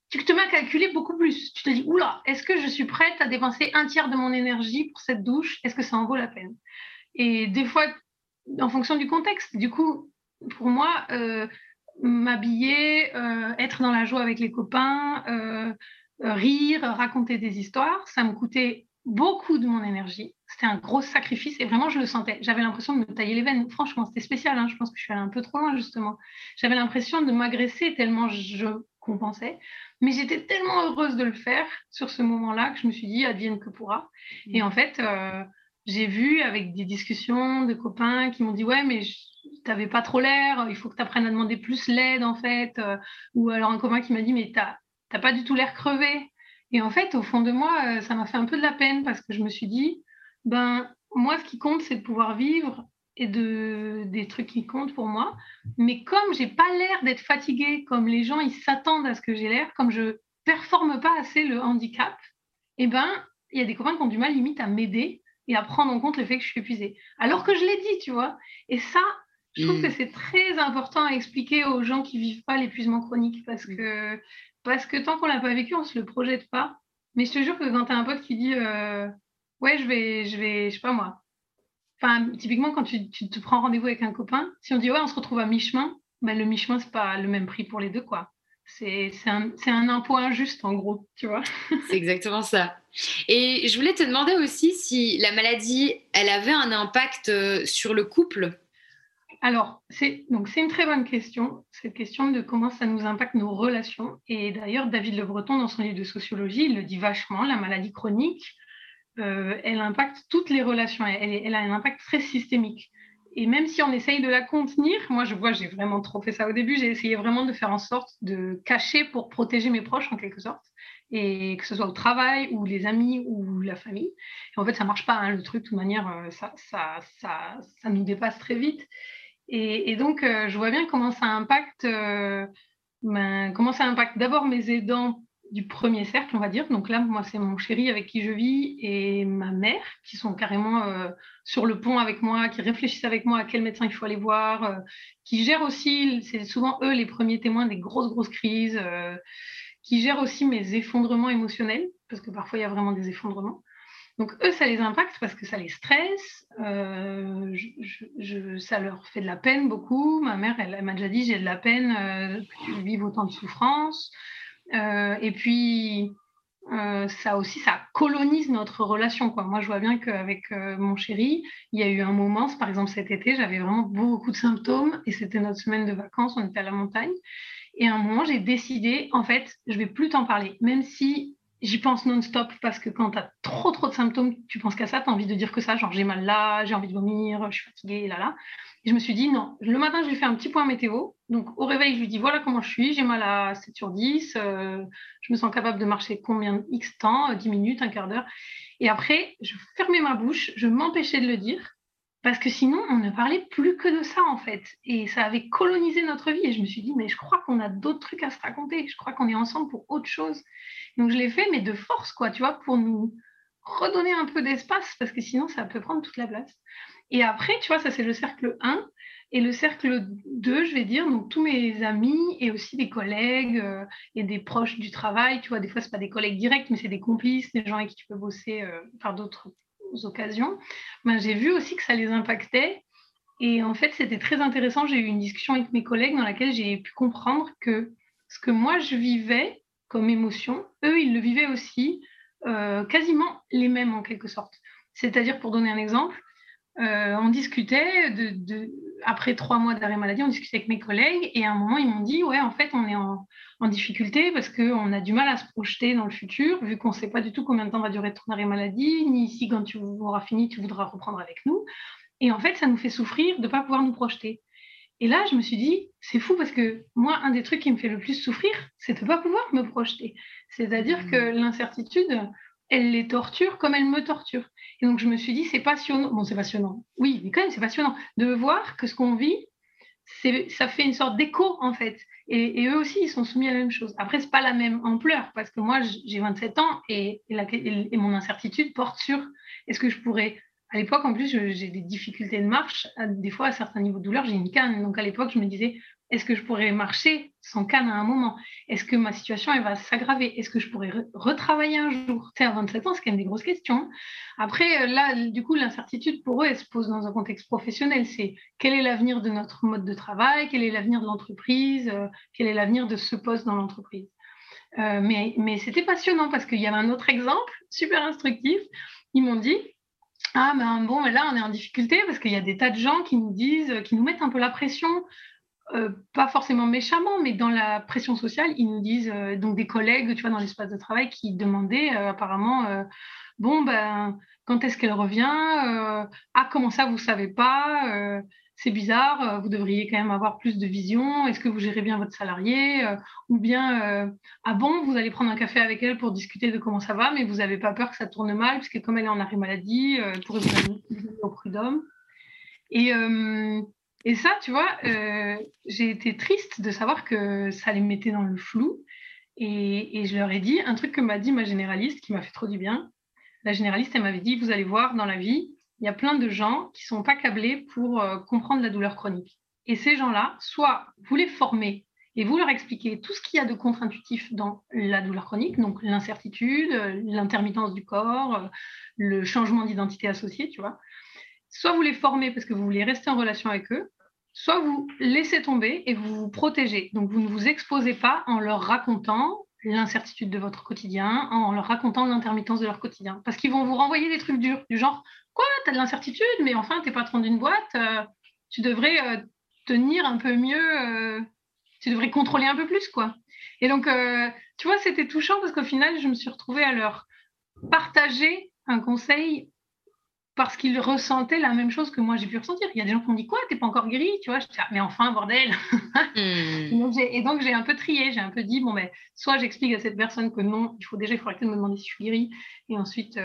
tu te mets à calculer beaucoup plus. Tu te dis, oula, est-ce que je suis prête à dépenser un tiers de mon énergie pour cette douche? Est-ce que ça en vaut la peine? Et des fois, en fonction du contexte, du coup, pour moi, euh, m'habiller, euh, être dans la joie avec les copains, euh, rire, raconter des histoires, ça me coûtait beaucoup de mon énergie. C'était un gros sacrifice et vraiment, je le sentais. J'avais l'impression de me tailler les veines. Franchement, c'était spécial. Hein. Je pense que je suis allée un peu trop loin, justement. J'avais l'impression de m'agresser tellement je compensais. Mais j'étais tellement heureuse de le faire sur ce moment-là que je me suis dit, advienne que pourra. Mmh. Et en fait, euh, j'ai vu avec des discussions de copains qui m'ont dit, ouais, mais tu n'avais pas trop l'air, il faut que tu apprennes à demander plus l'aide, en fait. Euh, ou alors un copain qui m'a dit, mais tu n'as pas du tout l'air crevé. Et en fait, au fond de moi, euh, ça m'a fait un peu de la peine parce que je me suis dit, ben, moi, ce qui compte, c'est de pouvoir vivre et de, des trucs qui comptent pour moi. Mais comme j'ai pas l'air d'être fatiguée, comme les gens, ils s'attendent à ce que j'ai l'air, comme je performe pas assez le handicap, eh ben, il y a des copains qui ont du mal limite à m'aider et à prendre en compte le fait que je suis épuisée. Alors que je l'ai dit, tu vois. Et ça, je trouve mmh. que c'est très important à expliquer aux gens qui vivent pas l'épuisement chronique parce mmh. que parce que tant qu'on l'a pas vécu, on se le projette pas. Mais je te jure que quand tu as un pote qui dit euh, ouais, je vais, je vais, je sais pas moi. Enfin, typiquement, quand tu, te prends rendez-vous avec un copain, si on dit ouais, on se retrouve à mi-chemin, ben, le mi-chemin, c'est pas le même prix pour les deux, quoi. C'est un, un impôt injuste, en gros, tu vois. c'est exactement ça. Et je voulais te demander aussi si la maladie, elle avait un impact euh, sur le couple? Alors, c'est une très bonne question, cette question de comment ça nous impacte nos relations. Et d'ailleurs, David Le Breton, dans son livre de sociologie, il le dit vachement, la maladie chronique, euh, elle impacte toutes les relations, elle, a un impact très systémique. Et même si on essaye de la contenir, moi je vois, j'ai vraiment trop fait ça au début, j'ai essayé vraiment de faire en sorte de cacher pour protéger mes proches en quelque sorte, et que ce soit au travail ou les amis ou la famille. Et en fait, ça marche pas, hein, le truc, de toute manière, euh, ça, ça, ça nous dépasse très vite. Et, donc, je vois bien comment ça impacte, ben, comment ça impacte d'abord mes aidants du premier cercle, on va dire. Donc là, moi, c'est mon chéri avec qui je vis et ma mère qui sont carrément euh, sur le pont avec moi, qui réfléchissent avec moi à quel médecin il faut aller voir, euh, qui gèrent aussi, c'est souvent eux les premiers témoins des grosses, grosses crises, euh, qui gèrent aussi mes effondrements émotionnels, parce que parfois il y a vraiment des effondrements. Donc eux, ça les impacte parce que ça les stresse, je, ça leur fait de la peine beaucoup. Ma mère, elle, m'a déjà dit, j'ai de la peine que tu vives autant de souffrance. Euh, et puis, euh, ça aussi, ça colonise notre relation. Moi, je vois bien qu'avec euh, mon chéri, il y a eu un moment, par exemple cet été, j'avais vraiment beaucoup de symptômes et c'était notre semaine de vacances, on était à la montagne. Et à un moment, j'ai décidé, en fait, je vais plus t'en parler, même si j'y pense non-stop parce que quand tu as trop trop de symptômes, tu penses qu'à ça, tu as envie de dire que ça, genre j'ai mal là, j'ai envie de vomir, je suis fatiguée, là là. Et je me suis dit non, le matin, je lui fais un petit point météo. Donc au réveil, je lui dis voilà comment je suis, j'ai mal à 7 sur 10, euh, je me sens capable de marcher combien X temps, 10 minutes, un quart d'heure. Et après, je fermais ma bouche, je m'empêchais de le dire parce que sinon, on ne parlait plus que de ça en fait. Et ça avait colonisé notre vie. Et je me suis dit mais je crois qu'on a d'autres trucs à se raconter, je crois qu'on est ensemble pour autre chose. Donc je l'ai fait, mais de force, quoi, tu vois, pour nous redonner un peu d'espace, parce que sinon, ça peut prendre toute la place. Et après, tu vois, ça c'est le cercle 1. Et le cercle 2, je vais dire, donc tous mes amis et aussi des collègues euh, et des proches du travail, tu vois, des fois, ce pas des collègues directs, mais c'est des complices, des gens avec qui tu peux bosser euh, par d'autres occasions. Ben, j'ai vu aussi que ça les impactait. Et en fait, c'était très intéressant. J'ai eu une discussion avec mes collègues dans laquelle j'ai pu comprendre que ce que moi, je vivais comme émotion, eux, ils le vivaient aussi, euh, quasiment les mêmes en quelque sorte. C'est-à-dire, pour donner un exemple, euh, on discutait, de, après trois mois d'arrêt maladie, on discutait avec mes collègues et à un moment, ils m'ont dit, ouais, en fait, on est en, difficulté parce qu'on a du mal à se projeter dans le futur, vu qu'on ne sait pas du tout combien de temps va durer ton arrêt maladie, ni si quand tu auras fini, tu voudras reprendre avec nous. Et en fait, ça nous fait souffrir de ne pas pouvoir nous projeter. Et là, je me suis dit, c'est fou parce que moi, un des trucs qui me fait le plus souffrir, c'est de ne pas pouvoir me projeter. C'est-à-dire que mmh. l'incertitude, elle les torture comme elle me torture. Et donc, je me suis dit, c'est passionnant. Bon, c'est passionnant. Oui, mais quand même, c'est passionnant de voir que ce qu'on vit, ça fait une sorte d'écho, en fait. Et, eux aussi, ils sont soumis à la même chose. Après, c'est pas la même ampleur parce que moi, j'ai 27 ans et, et mon incertitude porte sur est-ce que je pourrais à l'époque, en plus, j'ai des difficultés de marche. Des fois, à certains niveaux de douleur, j'ai une canne. Donc, à l'époque, je me disais, est-ce que je pourrais marcher sans canne à un moment? Est-ce que ma situation, elle va s'aggraver? Est-ce que je pourrais retravailler un jour? Tu sais, à 27 ans, c'est quand même des grosses questions. Après, euh, là, du coup, l'incertitude, pour eux, elle se pose dans un contexte professionnel. C'est quel est l'avenir de notre mode de travail? Quel est l'avenir de l'entreprise? Euh, Quel est l'avenir de ce poste dans l'entreprise? Euh, Mais, mais c'était passionnant parce qu'il y avait un autre exemple super instructif. Ils m'ont dit, ah ben bon, là on est en difficulté parce qu'il y a des tas de gens qui nous disent, qui nous mettent un peu la pression, euh, pas forcément méchamment, mais dans la pression sociale, ils nous disent, euh, donc des collègues, tu vois, dans l'espace de travail, qui demandaient euh, apparemment, bon ben quand est-ce qu'elle revient Ah comment ça vous savez pas c'est bizarre, vous devriez quand même avoir plus de vision, est-ce que vous gérez bien votre salarié Ou bien, ah bon, vous allez prendre un café avec elle pour discuter de comment ça va, mais vous n'avez pas peur que ça tourne mal, puisque comme elle est en arrêt maladie, elle pourrait vous amener au prud'homme. Et, et ça, tu vois, j'ai été triste de savoir que ça les mettait dans le flou. Et, je leur ai dit un truc que m'a dit ma généraliste qui m'a fait trop du bien. La généraliste, elle m'avait dit, vous allez voir dans la vie, il y a plein de gens qui ne sont pas câblés pour euh, comprendre la douleur chronique. Et ces gens-là, soit vous les formez et vous leur expliquez tout ce qu'il y a de contre-intuitif dans la douleur chronique, donc l'incertitude, l'intermittence du corps, euh, le changement d'identité associé, tu vois. Soit vous les formez parce que vous voulez rester en relation avec eux, soit vous laissez tomber et vous vous protégez. Donc vous ne vous exposez pas en leur racontant l'incertitude de votre quotidien, en leur racontant l'intermittence de leur quotidien. Parce qu'ils vont vous renvoyer des trucs durs, du genre Quoi Tu as de l'incertitude, mais enfin, tu n'es patron d'une boîte, euh, tu devrais euh, tenir un peu mieux, euh, tu devrais contrôler un peu plus, quoi. Et donc, tu vois, c'était touchant parce qu'au final, je me suis retrouvée à leur partager un conseil parce qu'ils ressentaient la même chose que moi j'ai pu ressentir. Il y a des gens qui m'ont dit quoi, t'es pas encore guéri, tu vois? Je dis, ah, mais enfin, bordel. Hmm. et donc j'ai un peu trié, j'ai un peu dit bon ben soit j'explique à cette personne que non, il faut déjà il faut arrêter de me demander si je suis guérie, et ensuite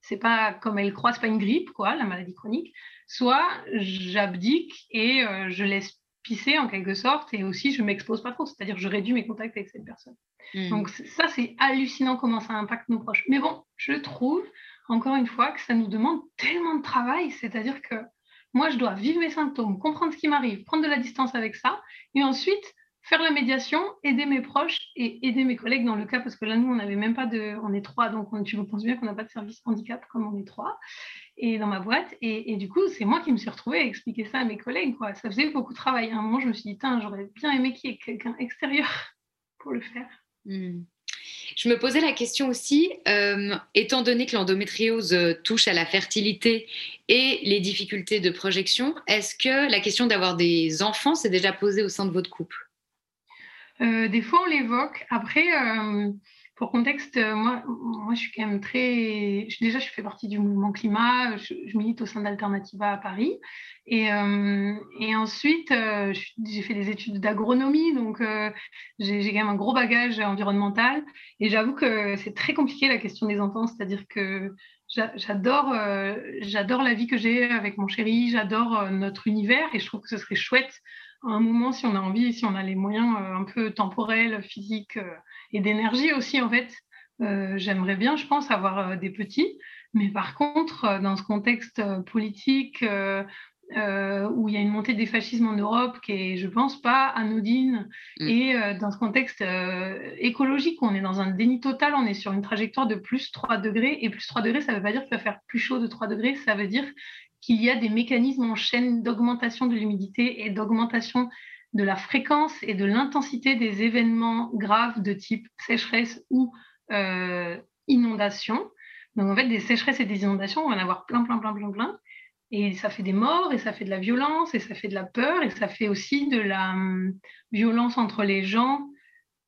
c'est pas comme elle croit, c'est pas une grippe, quoi, la maladie chronique, soit j'abdique et euh, je laisse pisser en quelque sorte et aussi je m'expose pas trop, c'est-à-dire je réduis mes contacts avec cette personne. Hmm. Donc ça, c'est hallucinant comment ça impacte nos proches. Mais bon, je trouve, encore une fois, que ça nous demande tellement de travail, c'est-à-dire que moi, je dois vivre mes symptômes, comprendre ce qui m'arrive, prendre de la distance avec ça, et ensuite faire la médiation, aider mes proches et aider mes collègues dans le cas, parce que là, nous, on n'avait même pas de. On est trois, donc tu me penses bien qu'on n'a pas de service handicap comme on est trois, et dans ma boîte. Et, du coup, c'est moi qui me suis retrouvée à expliquer ça à mes collègues. Quoi. Ça faisait beaucoup de travail. À un moment, je me suis dit, j'aurais bien aimé qu'il y ait quelqu'un extérieur pour le faire. Hmm. Je me posais la question aussi, euh, étant donné que l'endométriose euh, touche à la fertilité et les difficultés de projection, est-ce que la question d'avoir des enfants s'est déjà posée au sein de votre couple? Euh, Des fois, on l'évoque. Après, pour contexte, moi, moi, je suis quand même très. Déjà, je fais partie du mouvement climat, je, milite au sein d'Alternativa à Paris. Et, et ensuite, j'ai fait des études d'agronomie, donc j'ai quand même un gros bagage environnemental. Et j'avoue que c'est très compliqué la question des enfants, c'est-à-dire que j'adore j'adore la vie que j'ai avec mon chéri, j'adore notre univers et je trouve que ce serait chouette à un moment si on a envie, si on a les moyens un peu temporels, physiques et d'énergie aussi en fait. J'aimerais bien, je pense, avoir des petits. Mais par contre, dans ce contexte politique, euh, où il y a une montée des fascismes en Europe qui est, je pense, pas anodine. Mm. Et euh, dans ce contexte euh, écologique, on est dans un déni total, on est sur une trajectoire de plus 3 degrés. Et plus 3 degrés, ça ne veut pas dire qu'il va faire plus chaud de 3 degrés, ça veut dire qu'il y a des mécanismes en chaîne d'augmentation de l'humidité et d'augmentation de la fréquence et de l'intensité des événements graves de type sécheresse ou inondation. Donc en fait, des sécheresses et des inondations, on va en avoir plein, plein, plein, plein, plein. Et ça fait des morts, et ça fait de la violence, et ça fait de la peur, et ça fait aussi de la hum, violence entre les gens,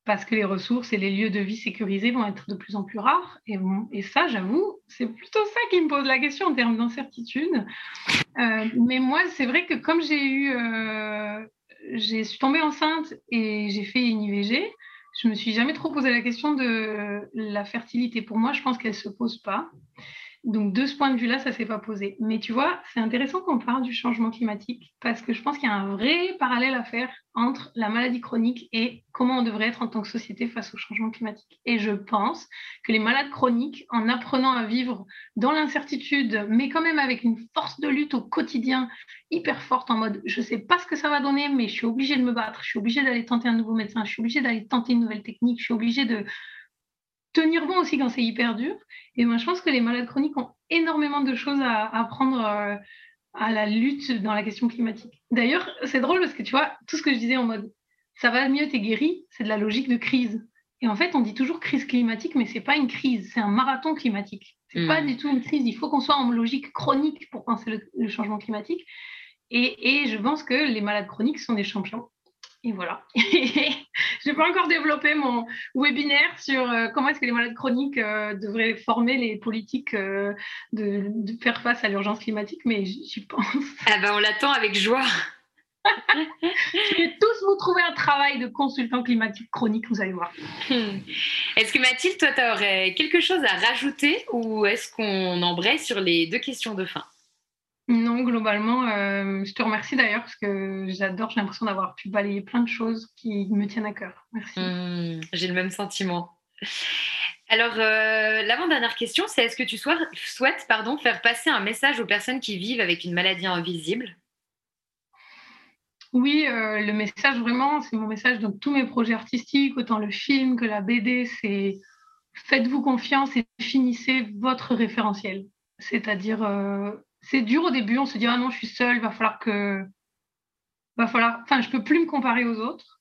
parce que les ressources et les lieux de vie sécurisés vont être de plus en plus rares. Et, et ça, j'avoue, c'est plutôt ça qui me pose la question en termes d'incertitude. Euh, mais moi, c'est vrai que comme j'ai eu, euh, j'ai suis tombée enceinte et j'ai fait une IVG, je me suis jamais trop posé la question de la fertilité. Pour moi, je pense qu'elle se pose pas. Donc, de ce point de vue-là, ça ne s'est pas posé. Mais tu vois, c'est intéressant qu'on parle du changement climatique parce que je pense qu'il y a un vrai parallèle à faire entre la maladie chronique et comment on devrait être en tant que société face au changement climatique. Et je pense que les malades chroniques, en apprenant à vivre dans l'incertitude, mais quand même avec une force de lutte au quotidien hyper forte en mode je ne sais pas ce que ça va donner, mais je suis obligée de me battre, je suis obligée d'aller tenter un nouveau médecin, je suis obligée d'aller tenter une nouvelle technique, je suis obligée de tenir bon aussi quand c'est hyper dur. Et moi, je pense que les malades chroniques ont énormément de choses à apprendre euh, à la lutte dans la question climatique. D'ailleurs, c'est drôle parce que tu vois, tout ce que je disais en mode ça va mieux, t'es guéri, c'est de la logique de crise. Et en fait, on dit toujours crise climatique, mais c'est pas une crise, c'est un marathon climatique. C'est pas hmm. du tout une crise. Il faut qu'on soit en logique chronique pour penser le, changement climatique. Et, et, je pense que les malades chroniques sont des champions. Et voilà. Je n'ai pas encore développé mon webinaire sur euh, comment est-ce que les malades chroniques euh, devraient former les politiques euh, de, faire face à l'urgence climatique, mais j'y pense. Ah ben on l'attend avec joie. Je vais tous vous trouver un travail de consultant climatique chronique, vous allez voir. Hmm. Est-ce que Mathilde, toi, tu aurais quelque chose à rajouter ou est-ce qu'on embraye sur les deux questions de fin? Non, globalement, euh, je te remercie d'ailleurs parce que j'adore, j'ai l'impression d'avoir pu balayer plein de choses qui me tiennent à cœur. Merci. Mmh, j'ai le même sentiment. Alors, euh, l'avant-dernière question, c'est est-ce que tu souhaites pardon, faire passer un message aux personnes qui vivent avec une maladie invisible? Oui, euh, le message vraiment, c'est mon message dans tous mes projets artistiques, autant le film que la BD, c'est faites-vous confiance et finissez votre référentiel. C'est-à-dire c'est dur au début, on se dit ah non, je suis seule, va falloir que va falloir enfin, je peux plus me comparer aux autres.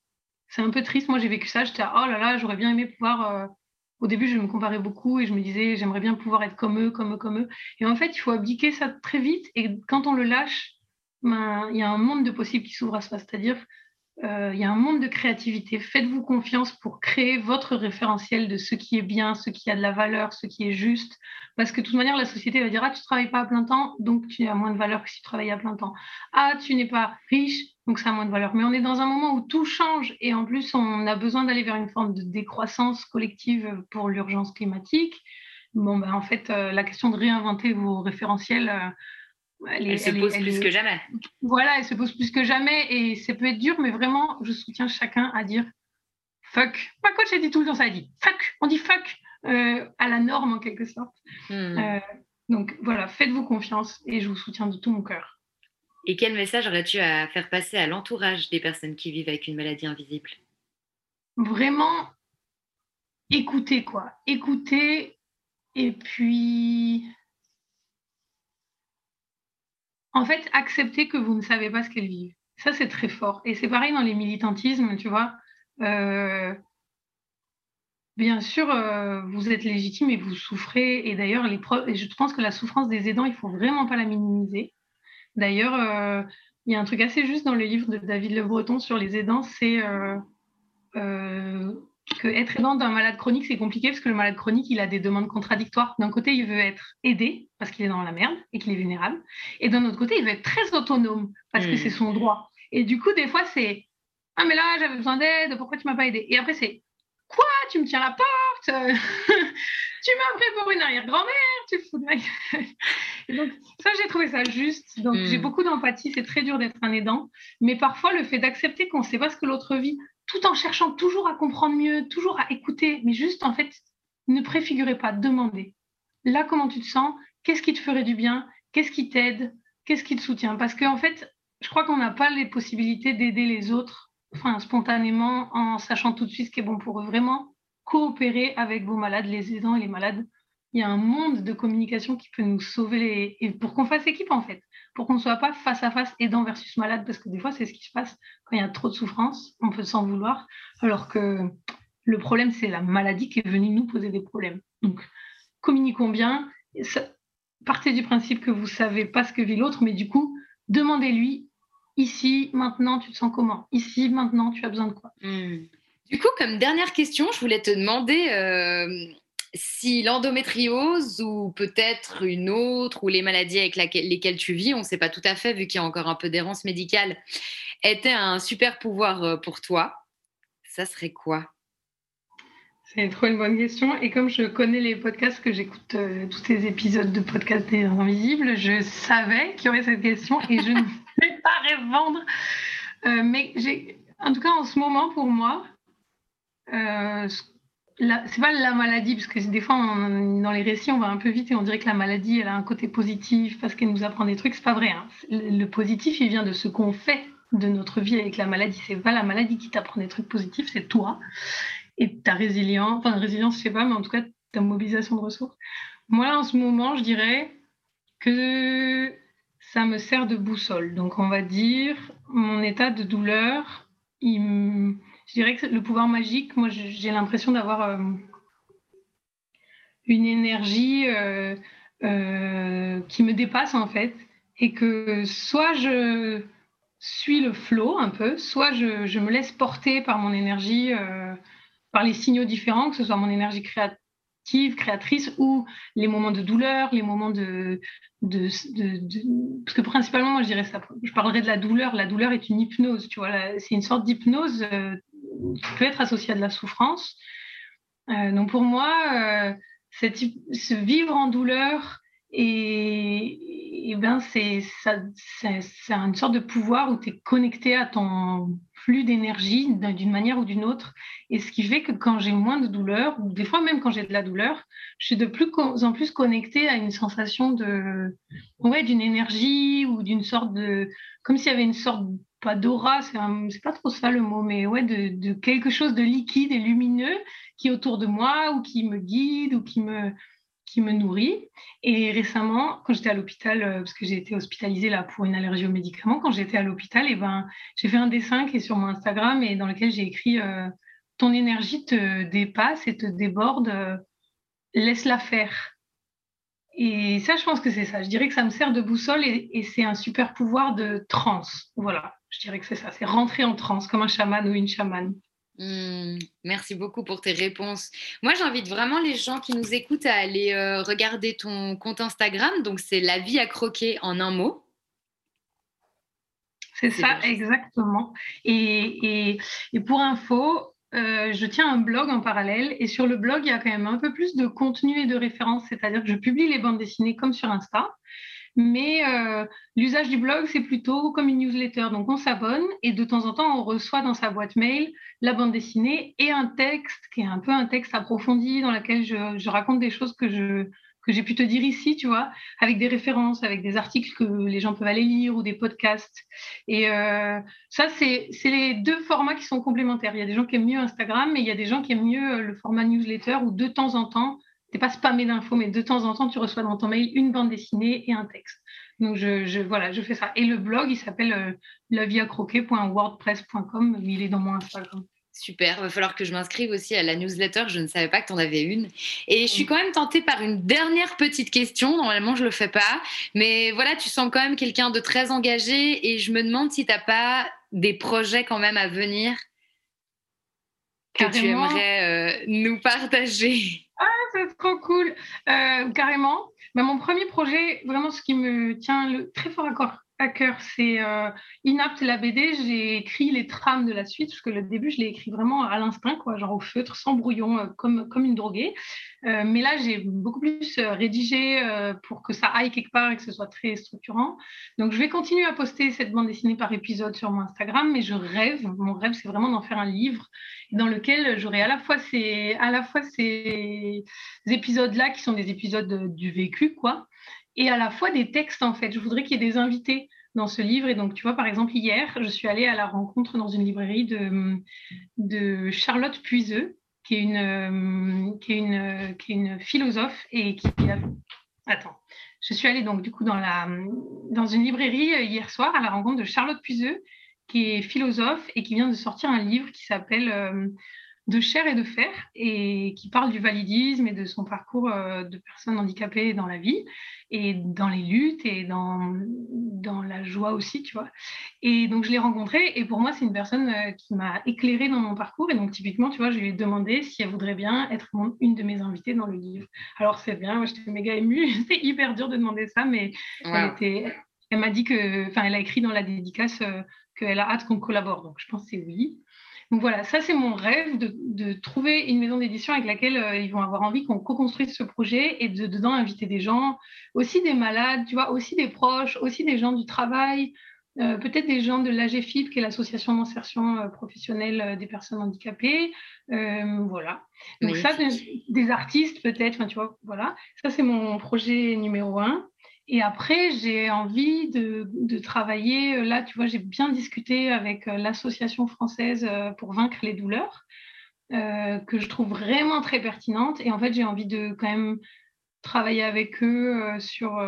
C'est un peu triste, moi j'ai vécu ça, j'étais oh là là, j'aurais bien aimé pouvoir euh, au début, je me comparais beaucoup et je me disais j'aimerais bien pouvoir être comme eux, comme eux, comme eux. Et en fait, il faut abdiquer ça très vite et quand on le lâche, ben, il y a un monde de possibles qui s'ouvre à soi, c'est-à-dire euh, il y a un monde de créativité. Faites-vous confiance pour créer votre référentiel de ce qui est bien, ce qui a de la valeur, ce qui est juste. Parce que de toute manière, la société va dire Ah, tu ne travailles pas à plein temps, donc tu as moins de valeur que si tu travailles à plein temps. Ah, tu n'es pas riche, donc ça a moins de valeur. Mais on est dans un moment où tout change et en plus, on a besoin d'aller vers une forme de décroissance collective pour l'urgence climatique. bon, ben, en fait, la question de réinventer vos référentiels, elle, se pose plus que jamais. Voilà, elle se pose plus que jamais et ça peut être dur, mais vraiment, je soutiens chacun à dire fuck. Ma coach a dit tout le temps ça, elle dit fuck, on dit fuck euh, à la norme en quelque sorte. Hmm. Euh, donc voilà, faites-vous confiance et je vous soutiens de tout mon cœur. Et quel message aurais-tu à faire passer à l'entourage des personnes qui vivent avec une maladie invisible? Vraiment, écoutez quoi. Écoutez et puis en fait, accepter que vous ne savez pas ce qu'elles vivent. Ça, c'est très fort. Et c'est pareil dans les militantismes, tu vois. Euh, bien sûr, euh, vous êtes légitime et vous souffrez. Et d'ailleurs, les je pense que la souffrance des aidants, il faut vraiment pas la minimiser. D'ailleurs, euh, il y a un truc assez juste dans le livre de David Le Breton sur les aidants, c'est que être aidant d'un malade chronique, c'est compliqué parce que le malade chronique, il a des demandes contradictoires. D'un côté, il veut être aidé parce qu'il est dans la merde et qu'il est vulnérable. Et d'un autre côté, il veut être très autonome parce que hmm. c'est son droit. Et du coup, des fois, c'est Ah, mais là, j'avais besoin d'aide, pourquoi tu m'as pas aidé? Et après, c'est Quoi? Tu me tiens la porte? Tu m'as pris pour une arrière-grand-mère Tu fous de ma gueule Donc, ça, j'ai trouvé ça juste. Donc, j'ai hmm. beaucoup d'empathie. C'est très dur d'être un aidant. Mais parfois, le fait d'accepter qu'on ne sait pas ce que l'autre vit, tout en cherchant toujours à comprendre mieux, toujours à écouter, mais juste en fait, ne préfigurez pas, demandez. Là, comment tu te sens? Qu'est-ce qui te ferait du bien? Qu'est-ce qui t'aide? Qu'est-ce qui te soutient? Parce qu'en en fait, je crois qu'on n'a pas les possibilités d'aider les autres enfin, spontanément en sachant tout de suite ce qui est bon pour eux. Vraiment, coopérer avec vos malades, les aidants et les malades. Il y a un monde de communication qui peut nous sauver les... et pour qu'on fasse équipe en fait. Pour qu'on ne soit pas face à face aidant versus malade, parce que des fois, c'est ce qui se passe. Quand il y a trop de souffrance, on peut s'en vouloir, alors que le problème, c'est la maladie qui est venue nous poser des problèmes. Donc, communiquons bien, partez du principe que vous ne savez pas ce que vit l'autre, mais du coup, demandez-lui, ici, maintenant, tu te sens comment? Ici, maintenant, tu as besoin de quoi? Hmm. Du coup, comme dernière question, je voulais te demander, euh, si l'endométriose ou peut-être une autre ou les maladies avec lesquelles tu vis, on ne sait pas tout à fait vu qu'il y a encore un peu d'errance médicale, était un super pouvoir euh, pour toi, ça serait quoi? C'est trop une bonne question. Et comme je connais les podcasts, que j'écoute euh, tous ces épisodes de podcasts des invisibles, je savais qu'il y aurait cette question et je ne vais pas répondre. Euh, mais j'ai, en tout cas, en ce moment, pour moi, c'est pas la maladie, parce que des fois, dans les récits, on va un peu vite et on dirait que la maladie, elle a un côté positif parce qu'elle nous apprend des trucs. C'est pas vrai. Hein. Le positif, il vient de ce qu'on fait de notre vie avec la maladie. C'est pas la maladie qui t'apprend des trucs positifs, c'est toi et ta résilience. Enfin, résilience, je sais pas, mais en tout cas, ta mobilisation de ressources. Moi, en ce moment, je dirais que ça me sert de boussole. Donc, on va dire, mon état de douleur, il me je dirais que le pouvoir magique, moi j'ai l'impression d'avoir euh, une énergie euh, euh, qui me dépasse en fait. Et que soit je suis le flot un peu, soit je, me laisse porter par mon énergie, par les signaux différents, que ce soit mon énergie créative, créatrice ou les moments de douleur, les moments de, de, parce que principalement moi je dirais ça je parlerai de la douleur. La douleur est une hypnose tu vois c'est une sorte d'hypnose qui peut être associé à de la souffrance. Euh, donc pour moi, euh, cette, ce vivre en douleur, et, ben c'est une sorte de pouvoir où tu es connecté à ton flux d'énergie d'une manière ou d'une autre. Et ce qui fait que quand j'ai moins de douleur, ou des fois même quand j'ai de la douleur, je suis de plus en plus connectée à une sensation de ouais, d'une énergie ou d'une sorte de comme s'il y avait une sorte pas d'aura, c'est pas trop ça le mot, mais ouais, de, quelque chose de liquide et lumineux qui est autour de moi ou qui me guide ou qui me, qui me nourrit. Et récemment, quand j'étais à l'hôpital, euh, parce que j'ai été hospitalisée là pour une allergie aux médicaments, quand j'étais à l'hôpital, eh ben, j'ai fait un dessin qui est sur mon Instagram et dans lequel j'ai écrit euh, Ton énergie te dépasse et te déborde, euh, laisse-la faire. Et ça, je pense que c'est ça. Je dirais que ça me sert de boussole et, et c'est un super pouvoir de transe. Voilà. Je dirais que c'est ça, c'est rentrer en transe comme un chaman ou une chamane. Hmm, merci beaucoup pour tes réponses. Moi, j'invite vraiment les gens qui nous écoutent à aller euh, regarder ton compte Instagram. Donc, c'est La vie à croquer en un mot. C'est ça, exactement. Et, et, pour info, euh, je tiens un blog en parallèle et sur le blog, il y a quand même un peu plus de contenu et de références, c'est-à-dire que je publie les bandes dessinées comme sur Insta. Mais euh, l'usage du blog, c'est plutôt comme une newsletter. Donc, on s'abonne et de temps en temps, on reçoit dans sa boîte mail la bande dessinée et un texte qui est un peu un texte approfondi dans lequel je, raconte des choses que j'ai pu te dire ici, tu vois, avec des références, avec des articles que les gens peuvent aller lire ou des podcasts. Et euh, ça, c'est les deux formats qui sont complémentaires. Il y a des gens qui aiment mieux Instagram, mais il y a des gens qui aiment mieux le format newsletter où de temps en temps, n'es pas spammé d'infos, mais de temps en temps, tu reçois dans ton mail une bande dessinée et un texte. Donc, je, voilà, je fais ça. Et le blog, il s'appelle euh, laviacroquet.wordpress.com. Il est dans mon Instagram. Super, il va falloir que je m'inscrive aussi à la newsletter, je ne savais pas que tu en avais une. Et je suis mm. quand même tentée par une dernière petite question, normalement je ne le fais pas, mais voilà, tu sens quand même quelqu'un de très engagé et je me demande si tu n'as pas des projets quand même à venir que tu aimerais euh, nous partager. Ah, c'est trop cool. Euh, carrément. Bah, mon premier projet, vraiment ce qui me tient le, très fort à, c'est euh, Inapt, la BD. J'ai écrit les trames de la suite, parce que le début, je l'ai écrit vraiment à l'instinct, quoi, genre au feutre, sans brouillon, euh, comme, comme une droguée. mais là, j'ai beaucoup plus rédigé pour que ça aille quelque part et que ce soit très structurant. Donc, je vais continuer à poster cette bande dessinée par épisode sur mon Instagram, mais je rêve, mon rêve, c'est vraiment d'en faire un livre dans lequel j'aurai à la fois ces, à la fois ces épisodes-là qui sont des épisodes du vécu, quoi, et à la fois des textes, en fait. Je voudrais qu'il y ait des invités dans ce livre. Et donc, tu vois, par exemple, hier, je suis allée à la rencontre dans une librairie de, Charlotte Puiseux, qui est une, qui est une, philosophe et qui a... Attends. Je suis allée donc du coup dans, la, dans une librairie euh, hier soir à la rencontre de Charlotte Puiseux, qui est philosophe et qui vient de sortir un livre qui s'appelle euh, De chair et de fer et qui parle du validisme et de son parcours euh, de personne handicapée dans la vie et dans les luttes et dans, dans la joie aussi, tu vois. Et donc, je l'ai rencontrée et pour moi, c'est une personne euh, qui m'a éclairée dans mon parcours. Et donc, typiquement, tu vois, je lui ai demandé si elle voudrait bien être une de mes invitées dans le livre. Alors, c'est bien, moi, j'étais méga émue. c'est hyper dur de demander ça, mais elle, était, elle m'a dit que, enfin, elle a écrit dans la dédicace qu'elle a hâte qu'on collabore. Donc, je pense que c'est oui. Donc voilà, ça c'est mon rêve de, trouver une maison d'édition avec laquelle euh, ils vont avoir envie qu'on co-construise ce projet et de dedans inviter des gens, aussi des malades, tu vois, aussi des proches, aussi des gens du travail, euh, peut-être des gens de l'AGFIP, qui est l'association d'insertion euh, professionnelle des personnes handicapées, voilà. Donc ça, des artistes peut-être, enfin tu vois, voilà. Ça c'est mon projet numéro un. Et après, j'ai envie de, travailler. Euh, là, tu vois, j'ai bien discuté avec euh, l'Association française euh, pour vaincre les douleurs, que je trouve vraiment très pertinente. Et en fait, j'ai envie de quand même travailler avec eux sur,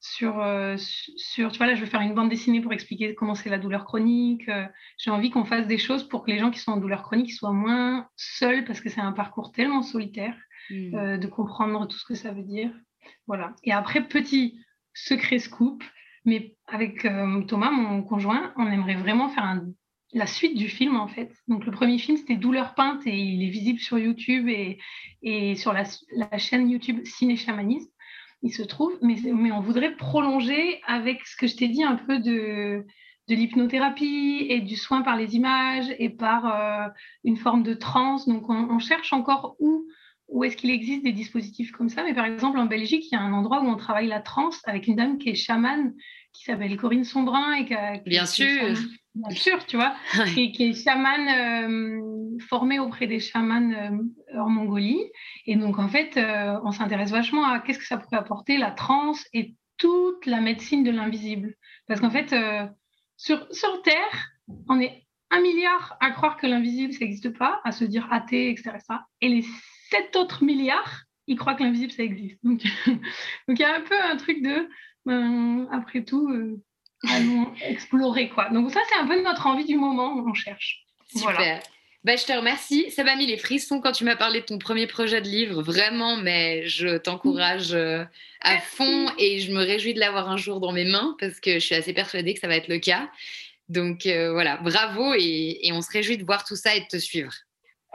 sur, sur, tu vois, là, je vais faire une bande dessinée pour expliquer comment c'est la douleur chronique. j'ai envie qu'on fasse des choses pour que les gens qui sont en douleur chronique soient moins seuls, parce que c'est un parcours tellement solitaire, mmh. de comprendre tout ce que ça veut dire. Voilà. Et après, petit secret scoop, mais avec euh, Thomas, mon conjoint, on aimerait vraiment faire la suite du film en fait. Donc le premier film c'était Douleur peinte et il est visible sur YouTube et, sur la, chaîne YouTube Ciné Chamanisme. Il se trouve, mais, on voudrait prolonger avec ce que je t'ai dit un peu de, de l'hypnothérapie et du soin par les images et par euh, une forme de transe. Donc on cherche encore où où est-ce qu'il existe des dispositifs comme ça? Mais par exemple, en Belgique, il y a un endroit où on travaille la transe avec une dame qui est chamane, qui s'appelle Corinne Sombrin. Et qui bien sûr. bien sûr, tu vois. Et qui est chamane euh, formée auprès des chamans euh, en Mongolie. Et donc, en fait, euh, on s'intéresse vachement à qu'est-ce que ça pourrait apporter, la transe et toute la médecine de l'invisible. Parce qu'en fait, sur, sur Terre, on est un milliard à croire que l'invisible, ça n'existe pas, à se dire athée, etc. Et les 7 autres milliards, ils croient que l'invisible, ça existe. Donc, il y a un peu un truc de, ben, après tout, euh, allons explorer. quoi. Donc ça, c'est un peu notre envie du moment, on cherche. Super. Bah, je te remercie. Ça m'a mis les frissons quand tu m'as parlé de ton premier projet de livre, vraiment, mais je t'encourage euh, à fond et je me réjouis de l'avoir un jour dans mes mains parce que je suis assez persuadée que ça va être le cas. Donc euh, voilà, bravo et, et on se réjouit de voir tout ça et de te suivre.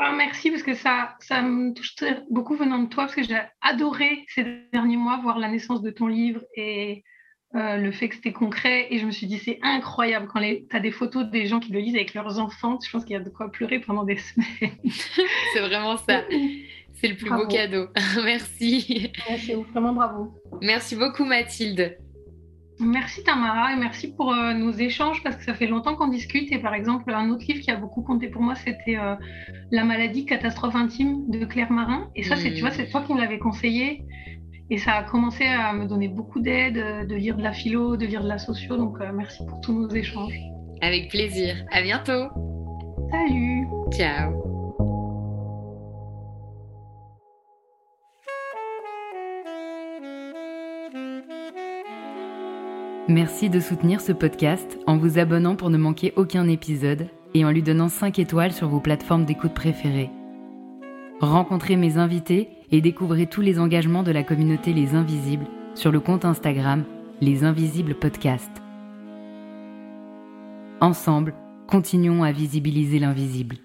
Ah, merci parce que ça, ça me touche beaucoup venant de toi parce que j'ai adoré ces derniers mois voir la naissance de ton livre et euh, le fait que c'était concret. Et je me suis dit, c'est incroyable quand tu as des photos des gens qui le lisent avec leurs enfants. Je pense qu'il y a de quoi pleurer pendant des semaines. c'est vraiment ça. C'est le plus beau cadeau. Merci. Merci, vraiment bravo. Merci beaucoup Mathilde. Merci Tamara et merci pour euh, nos échanges parce que ça fait longtemps qu'on discute et par exemple un autre livre qui a beaucoup compté pour moi c'était euh, La maladie catastrophe intime de Claire Marin et ça c'est tu vois c'est toi qui me l'avais conseillé et ça a commencé à me donner beaucoup d'aide euh, de lire de la philo de lire de la socio donc merci pour tous nos échanges. Avec plaisir. À bientôt. Salut. Ciao. Merci de soutenir ce podcast en vous abonnant pour ne manquer aucun épisode et en lui donnant 5 étoiles sur vos plateformes d'écoute préférées. Rencontrez mes invités et découvrez tous les engagements de la communauté Les Invisibles sur le compte Instagram Les Invisibles Podcast. Ensemble, continuons à visibiliser l'invisible.